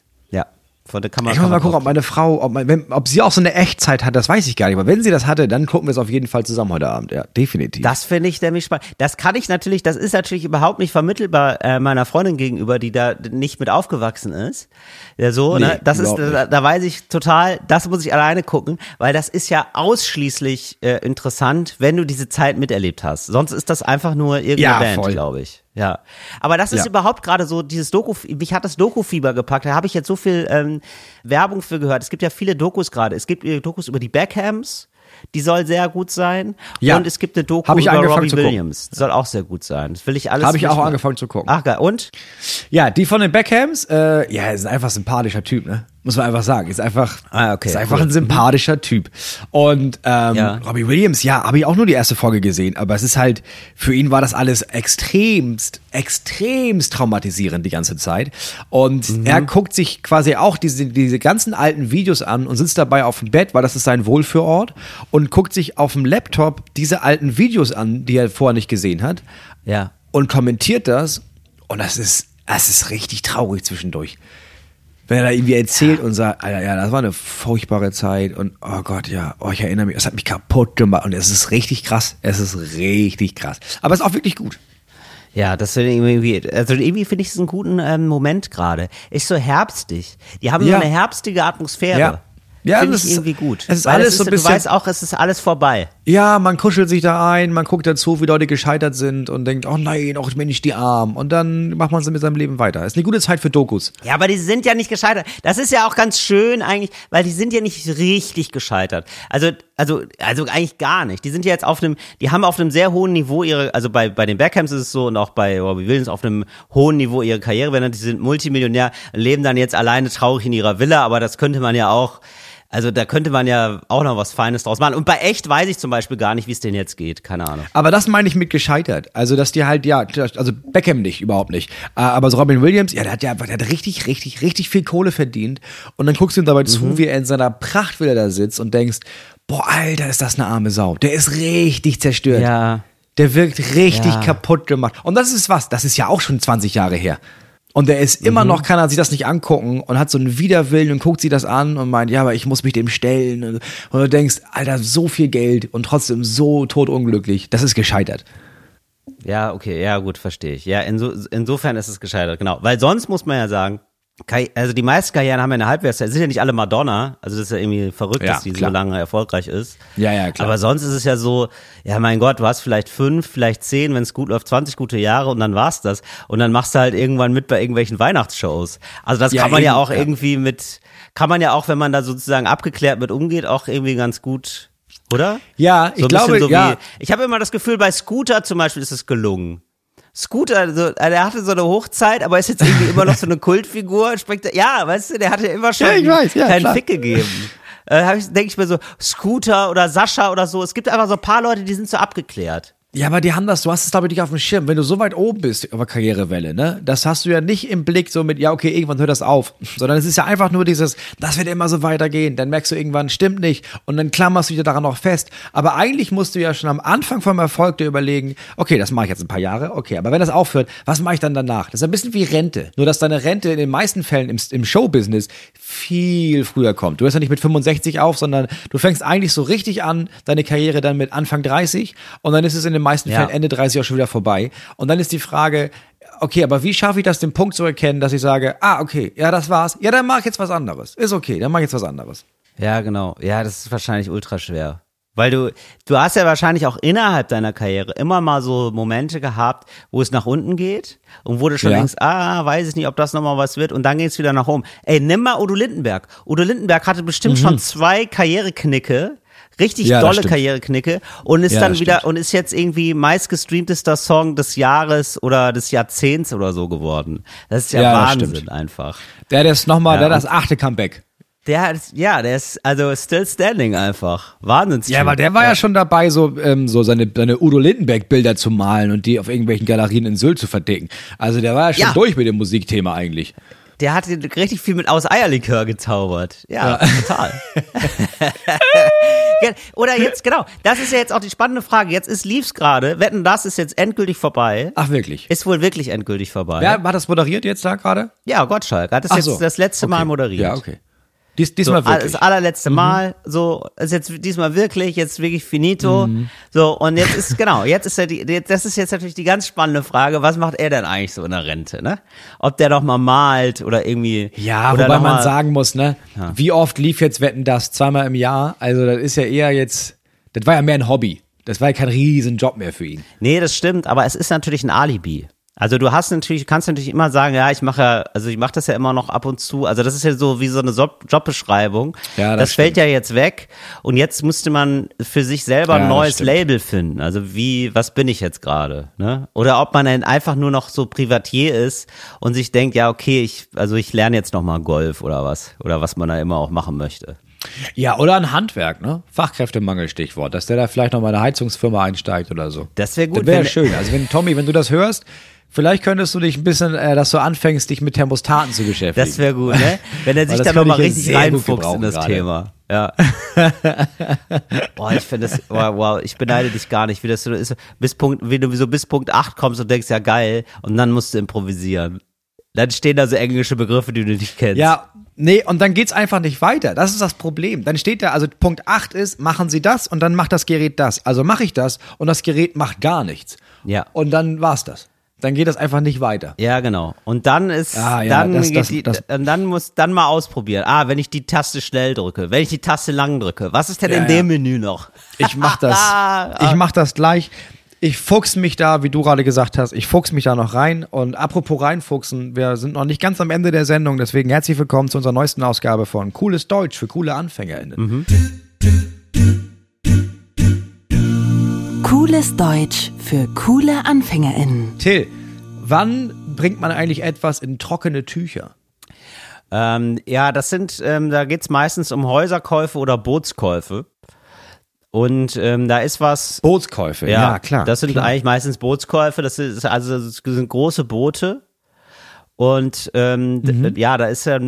Von der Kamera. Ich muss mal gucken, ob meine Frau, ob, mein, wenn, ob sie auch so eine Echtzeit hat, das weiß ich gar nicht. Aber wenn sie das hatte, dann gucken wir es auf jeden Fall zusammen heute Abend. Ja, definitiv. Das finde ich nämlich spannend. Das kann ich natürlich, das ist natürlich überhaupt nicht vermittelbar äh, meiner Freundin gegenüber, die da nicht mit aufgewachsen ist. Ja, so, Nee, ne? Das ist, da, da weiß ich total, das muss ich alleine gucken, weil das ist ja ausschließlich äh, interessant, wenn du diese Zeit miterlebt hast. Sonst ist das einfach nur irgendeine Ja, Band, glaube ich. Ja. Aber das ist Ja. überhaupt gerade so, dieses Doku, mich hat das Doku-Fieber gepackt. Da habe ich jetzt so viel ähm, Werbung für gehört. Es gibt ja viele Dokus gerade. Es gibt äh, Dokus über die Beckhams. Die soll sehr gut sein. Ja. Und es gibt eine Doku über Robbie. Williams. Soll auch sehr gut sein. Das will ich alles. Habe ich auch mal- angefangen zu gucken. Ach geil. Und? Ja, die von den Beckhams, äh, ja, ist einfach ein sympathischer Typ, ne? Muss man einfach sagen. Ist einfach, Ah, okay, ist einfach cool. ein sympathischer Typ. Und ähm, Ja. Robbie Williams, ja, habe ich auch nur die erste Folge gesehen, aber es ist halt, für ihn war das alles extremst, extremst traumatisierend die ganze Zeit. Und Mhm. er guckt sich quasi auch diese, diese ganzen alten Videos an und sitzt dabei auf dem Bett, weil das ist sein Wohlfühlort, und guckt sich auf dem Laptop diese alten Videos an, die er vorher nicht gesehen hat Ja. und kommentiert das und das ist, das ist richtig traurig zwischendurch. Wenn er da irgendwie erzählt und sagt, Alter, ja, das war eine furchtbare Zeit und oh Gott, ja, oh, ich erinnere mich, es hat mich kaputt gemacht und es ist richtig krass, es ist richtig krass. Aber es ist auch wirklich gut. Ja, das finde ich irgendwie, also irgendwie finde ich es einen guten ähm, Moment gerade. Ist so herbstig. Die haben Ja. so eine herbstige Atmosphäre. Ja. Ja, finde das ich ist- irgendwie gut. es ist Weil alles es so ein Du bisschen- weißt auch, es ist alles vorbei. Ja, man kuschelt sich da ein, man guckt dazu, wie Leute gescheitert sind und denkt, oh nein, auch Mensch, die Arm. Und dann macht man so mit seinem Leben weiter. Ist eine gute Zeit für Dokus. Ja, aber die sind ja nicht gescheitert. Das ist ja auch ganz schön eigentlich, weil die sind ja nicht richtig gescheitert. Also, also, also eigentlich gar nicht. Die sind ja jetzt auf einem, die haben auf einem sehr hohen Niveau ihre, also bei, bei den Beckhams ist es so und auch bei Robbie Williams auf einem hohen Niveau ihre Karriere. Die sind Multimillionär, leben dann jetzt alleine traurig in ihrer Villa, aber das könnte man ja auch, also da könnte man ja auch noch was Feines draus machen. Und bei echt weiß ich zum Beispiel gar nicht, wie es denen jetzt geht. Keine Ahnung. Aber das meine ich mit gescheitert. Also, dass die halt, ja, also Beckham nicht, überhaupt nicht. Äh, Aber so Robin Williams, ja, der hat ja der hat richtig, richtig, richtig viel Kohle verdient. Und dann guckst du ihm dabei Mhm. zu, wie er in seiner Prachtvilla da sitzt und denkst, boah, Alter, ist das eine arme Sau. Der ist richtig zerstört. Ja. Der wirkt richtig Ja. kaputt gemacht. Und das ist was, das ist ja auch schon 20 Jahre her. Und der ist immer noch, kann er sich das nicht angucken und hat so einen Widerwillen und guckt sich das an und meint, ja, aber ich muss mich dem stellen. Und, du denkst, Alter, so viel Geld und trotzdem so totunglücklich. Das ist gescheitert. Ja, okay, ja, gut, verstehe ich. Ja, inso, insofern ist es gescheitert, genau. Weil sonst muss man ja sagen, also die meisten Karrieren haben ja eine Halbwertszeit. Sind ja nicht alle Madonna, also das ist ja irgendwie verrückt, Ja, dass die klar. so lange erfolgreich ist. Ja, ja, klar. Aber sonst ist es ja so, ja mein Gott, du hast vielleicht fünf, vielleicht zehn, wenn es gut läuft, 20 gute Jahre und dann war's das. Und dann machst du halt irgendwann mit bei irgendwelchen Weihnachtsshows. Also das Ja, kann man ja auch irgendwie mit, kann man ja auch, wenn man da sozusagen abgeklärt mit umgeht, auch irgendwie ganz gut, oder? Ja, ich So ein glaube, so ja. Wie, ich habe immer das Gefühl, bei Scooter zum Beispiel ist es gelungen. Scooter, so, der hatte so eine Hochzeit, aber ist jetzt irgendwie immer noch so eine Kultfigur. Spricht, ja, weißt du, der hatte immer schon Ja, ich weiß, ja, keinen klar. Fick gegeben. Äh, denke ich mir so, Scooter oder Sascha oder so. Es gibt einfach so ein paar Leute, die sind so abgeklärt. Ja, aber die haben das, du hast es glaube ich nicht auf dem Schirm. Wenn du so weit oben bist der Karrierewelle, ne, das hast du ja nicht im Blick so mit, ja, okay, irgendwann hört das auf. Sondern es ist ja einfach nur dieses, das wird immer so weitergehen. Dann merkst du irgendwann, stimmt nicht. Und dann klammerst du dich daran noch fest. Aber eigentlich musst du ja schon am Anfang vom Erfolg dir überlegen, okay, das mache ich jetzt ein paar Jahre, okay, aber wenn das aufhört, was mache ich dann danach? Das ist ein bisschen wie Rente. Nur, dass deine Rente in den meisten Fällen im, im Showbusiness viel früher kommt. Du hörst ja nicht mit 65 auf, sondern du fängst eigentlich so richtig an, deine Karriere dann mit Anfang 30 und dann ist es in den meisten Ja. Fällen Ende 30 auch schon wieder vorbei. Und dann ist die Frage, okay, aber wie schaffe ich das, den Punkt zu erkennen, dass ich sage, ah, okay, ja, das war's. Ja, dann mach ich jetzt was anderes. Ist okay, dann mach ich jetzt was anderes. Ja, genau. Ja, das ist wahrscheinlich ultra schwer. Weil du, du hast ja wahrscheinlich auch innerhalb deiner Karriere immer mal so Momente gehabt, wo es nach unten geht und wo du schon Ja. denkst, ah, weiß ich nicht, ob das nochmal was wird und dann geht's wieder nach oben. Ey, nimm mal Udo Lindenberg. Udo Lindenberg hatte bestimmt schon zwei Karriereknicke, richtig. Ja, dolle. Karriereknicke und ist Ja, dann wieder stimmt. und ist jetzt irgendwie meistgestreamtester Song des Jahres oder des Jahrzehnts oder so geworden. Das ist ja, Ja, Wahnsinn einfach. Der, der ist nochmal, Ja, der das achte Comeback. Der hat, ja, der ist also still standing einfach. Wahnsinns. Ja, weil der war ja, schon dabei, so, ähm, so seine, seine Udo Lindenberg-Bilder zu malen und die auf irgendwelchen Galerien in Sylt zu verdicken. Also der war ja schon Ja. durch mit dem Musikthema eigentlich. Der hat richtig viel mit aus Eierlikör gezaubert. Ja, total. Oder jetzt, genau, das ist ja jetzt auch die spannende Frage. Jetzt ist Leaves gerade, wetten, das ist jetzt endgültig vorbei. Ach, wirklich? Ist wohl wirklich endgültig vorbei. Wer hat das moderiert jetzt da gerade? Ja, Gottschalk hat das Ach jetzt so. das letzte Mal Okay. moderiert. Ja, okay. Dies, So, diesmal all- wirklich. das allerletzte Mal, so, ist jetzt diesmal wirklich, jetzt wirklich finito. Mhm. So, und jetzt ist, genau, jetzt ist ja die, jetzt- das ist jetzt natürlich die ganz spannende Frage, was macht er denn eigentlich so in der Rente, ne? Ob der doch mal malt oder irgendwie. Ja, oder wobei man sagen muss, ne? Wie oft lief jetzt Wetten das? Zweimal im Jahr? Also, das ist ja eher jetzt, das war ja mehr ein Hobby. Das war ja kein riesen Job mehr für ihn. Nee, das stimmt, aber es ist natürlich ein Alibi. Also du hast natürlich, kannst natürlich immer sagen, ja, ich mache ja, also ich mache das ja immer noch ab und zu. Also das ist ja so wie so eine Job Jobbeschreibung. Ja, das das fällt ja jetzt weg und jetzt müsste man für sich selber Ja, ein das neues. Label finden. Also wie, was bin ich jetzt gerade? Ne? Oder ob man dann einfach nur noch so Privatier ist und sich denkt, ja, okay, ich, also ich lerne jetzt noch mal Golf oder was oder was man da immer auch machen möchte. Ja, oder ein Handwerk, ne? Fachkräftemangel, Stichwort. Dass der da vielleicht noch mal eine Heizungsfirma einsteigt oder so. Das wäre gut, Das wäre schön. Also, wenn, Tommy, wenn du das hörst, vielleicht könntest du dich ein bisschen, äh, dass du anfängst, dich mit Thermostaten zu beschäftigen. Das wäre gut, ne? Wenn er sich da nochmal richtig reinfuchst in das gerade. Thema. Ja. Boah, ich finde das, wow, wow, ich beneide dich gar nicht, wie das so ist, bis Punkt, wie du so bis Punkt 8 kommst und denkst, ja geil, und dann musst du improvisieren. Dann stehen da so englische Begriffe, die du nicht kennst. Ja, nee, und dann geht's einfach nicht weiter. Das ist das Problem. Dann steht da, also Punkt 8 ist, machen Sie das und dann macht das Gerät das. Also mache ich das und das Gerät macht gar nichts. Ja. Und dann war's das. Dann geht das einfach nicht weiter. Ja, genau. Und dann ist, Ah, ja, dann das- das- die, das- und dann muss, dann mal ausprobieren. Ah, wenn ich die Taste schnell drücke, wenn ich die Taste lang drücke, was ist denn in ja. dem Menü noch? Ich mach das, ich mach das gleich. Ich fuchs mich da, wie du gerade gesagt hast, ich fuchs mich da noch rein. Und apropos reinfuchsen, wir sind noch nicht ganz am Ende der Sendung, deswegen herzlich willkommen zu unserer neuesten Ausgabe von Cooles Deutsch für coole AnfängerInnen. Cooles Deutsch für coole AnfängerInnen. Till, wann bringt man eigentlich etwas in trockene Tücher? Ähm, ja, das sind, ähm, da geht's meistens um Häuserkäufe oder Bootskäufe. Und ähm, da ist was. Bootskäufe, ja, klar. Das sind klar. eigentlich meistens Bootskäufe. Das ist also das sind große Boote. Und ähm, Mhm. ja, da ist ja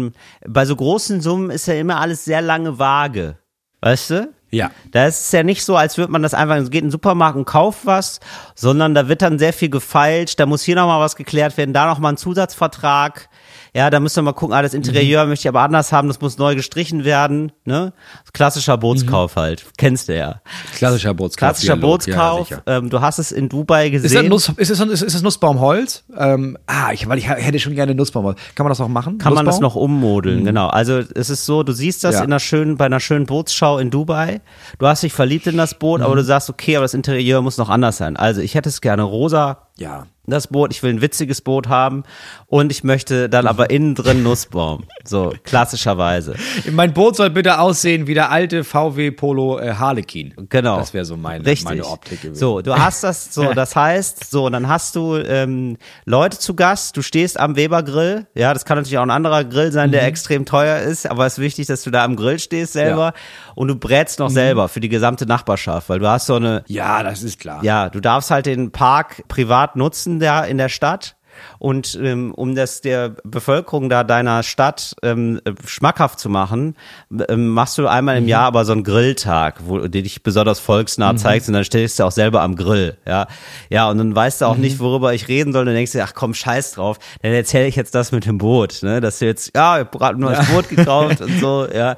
bei so großen Summen ist ja immer alles sehr lange vage. Weißt du? Ja. Da ist es ja nicht so, als würde man das einfach, geht in den Supermarkt und kauft was, sondern da wird dann sehr viel gefeilscht, da muss hier nochmal was geklärt werden, da nochmal ein Zusatzvertrag. Ja, da müssen wir mal gucken, ah, das Interieur möchte ich aber anders haben, das muss neu gestrichen werden, ne? Klassischer Bootskauf halt. Kennst du ja. Klassischer Bootskauf. Klassischer Bootskauf. Ja, ähm, du hast es in Dubai gesehen. ist, das Nuss, ist, es, ist, es Nussbaumholz? Ähm, ah, ich, weil ich hätte schon gerne Nussbaumholz. Kann man das noch machen? kann man das Nussbaum? noch ummodeln, genau. Also es ist so, du siehst das Ja. in einer schönen, bei einer schönen Bootsschau in Dubai. Du hast dich verliebt in das Boot, aber du sagst, okay, aber das Interieur muss noch anders sein. Also ich hätte es gerne rosa, Ja. Das Boot, ich will ein witziges Boot haben und ich möchte dann aber innen drin Nussbaum. So, klassischerweise. Mein Boot soll bitte aussehen wie der alte VW Polo äh, Harlequin. Genau. Das wäre so meine, Richtig. meine Optik gewesen. So, du hast das, so, das heißt, so, und dann hast du ähm, Leute zu Gast, du stehst am Weber Grill, ja, das kann natürlich auch ein anderer Grill sein, Mhm. der extrem teuer ist, aber es ist wichtig, dass du da am Grill stehst selber und du brätst Mhm. noch selber für die gesamte Nachbarschaft, weil du hast so eine, Ja, das ist klar. ja, du darfst halt den Park privat nutzen da in der Stadt. Und ähm, um das der Bevölkerung da deiner Stadt ähm, äh, schmackhaft zu machen, ähm, machst du einmal im Jahr aber so einen Grilltag, wo du dich besonders volksnah zeigst und dann stellst du auch selber am Grill, ja. Ja, und dann weißt du auch nicht, worüber ich reden soll. Und dann denkst du, ach komm, scheiß drauf, dann erzähle ich jetzt das mit dem Boot, ne? Dass du jetzt, ja, ich hab gerade nur das Boot gekauft und so, ja.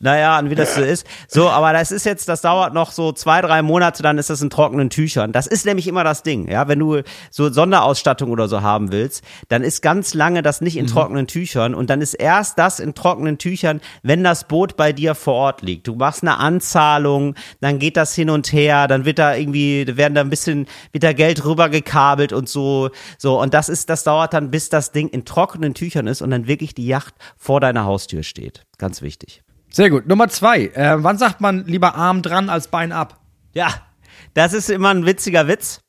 Naja, und wie das so ist. So, aber das ist jetzt, das dauert noch so zwei, drei Monate, dann ist das in trockenen Tüchern. Das ist nämlich immer das Ding, ja. Wenn du so Sonderausstattung oder so haben willst, dann ist ganz lange das nicht in trockenen Tüchern und dann ist erst das in trockenen Tüchern, wenn das Boot bei dir vor Ort liegt. Du machst eine Anzahlung, dann geht das hin und her, dann wird da irgendwie, werden da ein bisschen, wird da Geld rübergekabelt und so, so. Und das ist, das dauert dann, bis das Ding in trockenen Tüchern ist und dann wirklich die Yacht vor deiner Haustür steht. Ganz wichtig. Sehr gut. Nummer zwei. Äh, wann sagt man lieber Arm dran als Bein ab? Ja, das ist immer ein witziger Witz.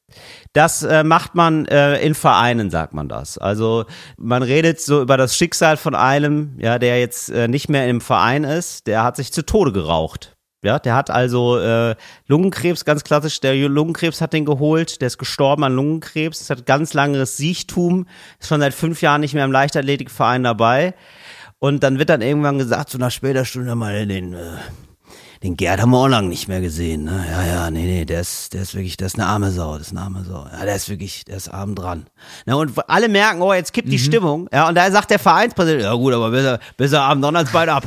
Das äh, macht man äh, in Vereinen, sagt man das. Also man redet so über das Schicksal von einem, ja, der jetzt äh, nicht mehr im Verein ist. Der hat sich zu Tode geraucht. Ja, der hat also äh, Lungenkrebs, ganz klassisch. Der Lungenkrebs hat den geholt. Der ist gestorben an Lungenkrebs. Hat ganz langes Siechtum. Ist schon seit fünf Jahren nicht mehr im Leichtathletikverein dabei. Und dann wird dann irgendwann gesagt, so nach später Stunde mal den, äh, den Gerd haben wir auch lange nicht mehr gesehen. Ne? Ja, ja, nee, nee, der ist, der ist wirklich, der ist eine arme Sau, das ist eine arme Sau. Ja, der ist wirklich, der ist arm dran. Na, und alle merken, oh, jetzt kippt die Stimmung. Ja, und da sagt der Vereinspräsident, ja gut, aber besser, besser arm dran als Bein ab.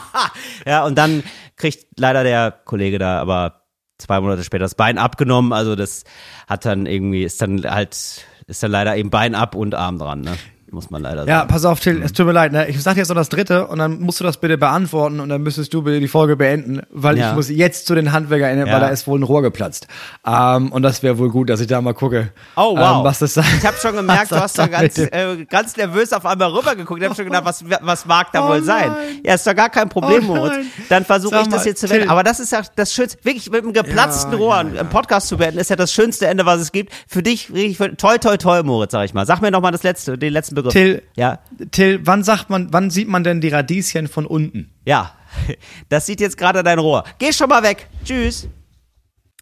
ja, und dann kriegt leider der Kollege da aber zwei Monate später das Bein abgenommen. Also das hat dann irgendwie, ist dann halt, ist dann leider eben Bein ab und Arm dran, ne? Muss man leider sagen. Ja, pass auf, Till, es tut mir leid, ne? Ich sag jetzt noch das dritte und dann musst du das bitte beantworten und dann müsstest du bitte die Folge beenden, weil Ja. ich muss jetzt zu den HandwerkerInnen, Ja. weil da ist wohl ein Rohr geplatzt. Ähm, und das wäre wohl gut, dass ich da mal gucke, Oh, wow. ähm, was das sagt. Ich habe schon gemerkt, du hast da ganz, äh, ganz nervös auf einmal rübergeguckt. Ich habe schon gedacht, was, was mag da Oh wohl sein? nein. Ja, ist doch gar kein Problem, Oh Moritz. Dann versuche ich das jetzt zu beenden. Aber das ist ja das Schönste. Wirklich, mit einem geplatzten Ja, Rohr ja, einen Podcast zu beenden, ist ja das schönste Ende, was es gibt. Für dich, toi, toi, toi, Moritz, sag ich mal. Sag mir noch mal das letzte, den letzten Begriff. Till, Ja, Till, wann sagt man, wann sieht man denn die Radieschen von unten? ja. Das sieht jetzt gerade dein Rohr. Geh schon mal weg. Tschüss.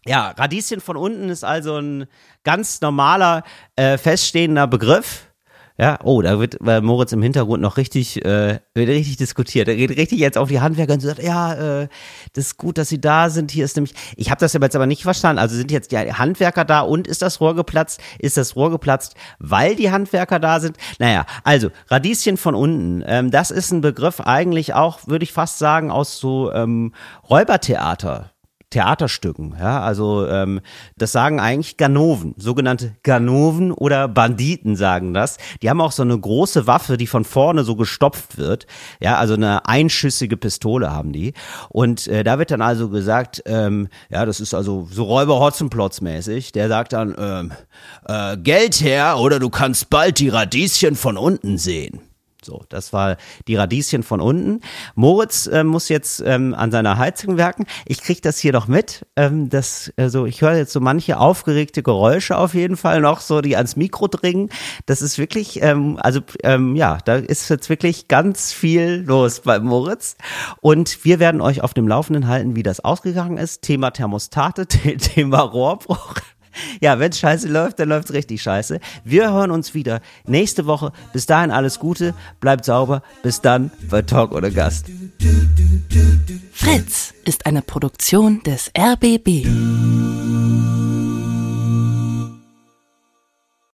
Ja, Radieschen von unten ist also ein ganz normaler, äh, feststehender Begriff. Ja, oh, da wird bei Moritz im Hintergrund noch richtig, äh, wird richtig diskutiert. Er geht richtig jetzt auf die Handwerker und sagt, ja, äh, das ist gut, dass sie da sind. Hier ist nämlich, ich habe das jetzt aber nicht verstanden. Also sind jetzt die Handwerker da und ist das Rohr geplatzt? Ist das Rohr geplatzt, weil die Handwerker da sind? Naja, also Radieschen von unten. Ähm, das ist ein Begriff eigentlich auch, würde ich fast sagen, aus so ähm, Räubertheater. Theaterstücken, ja, also ähm, das sagen eigentlich Ganoven, sogenannte Ganoven oder Banditen sagen das. Die haben auch so eine große Waffe, die von vorne so gestopft wird, ja, also eine einschüssige Pistole haben die. Und äh, da wird dann also gesagt, ähm, ja, das ist also so Räuber Hotzenplotz mäßig. Der sagt dann ähm, äh, Geld her oder du kannst bald die Radieschen von unten sehen. So, das war die Radieschen von unten. Moritz äh, muss jetzt ähm, an seiner Heizung werken. Ich krieg das hier noch mit. Ähm, das, also ich höre jetzt so manche aufgeregte Geräusche auf jeden Fall noch, so die ans Mikro dringen. Das ist wirklich, ähm, also ähm, ja, da ist jetzt wirklich ganz viel los bei Moritz. Und wir werden euch auf dem Laufenden halten, wie das ausgegangen ist. Thema Thermostate, Thema Rohrbruch. Ja, wenn scheiße läuft, dann läuft's richtig scheiße. Wir hören uns wieder nächste Woche. Bis dahin alles Gute, bleibt sauber. Bis dann bei Talk oder Gast. Fritz. ist eine Produktion des RBB.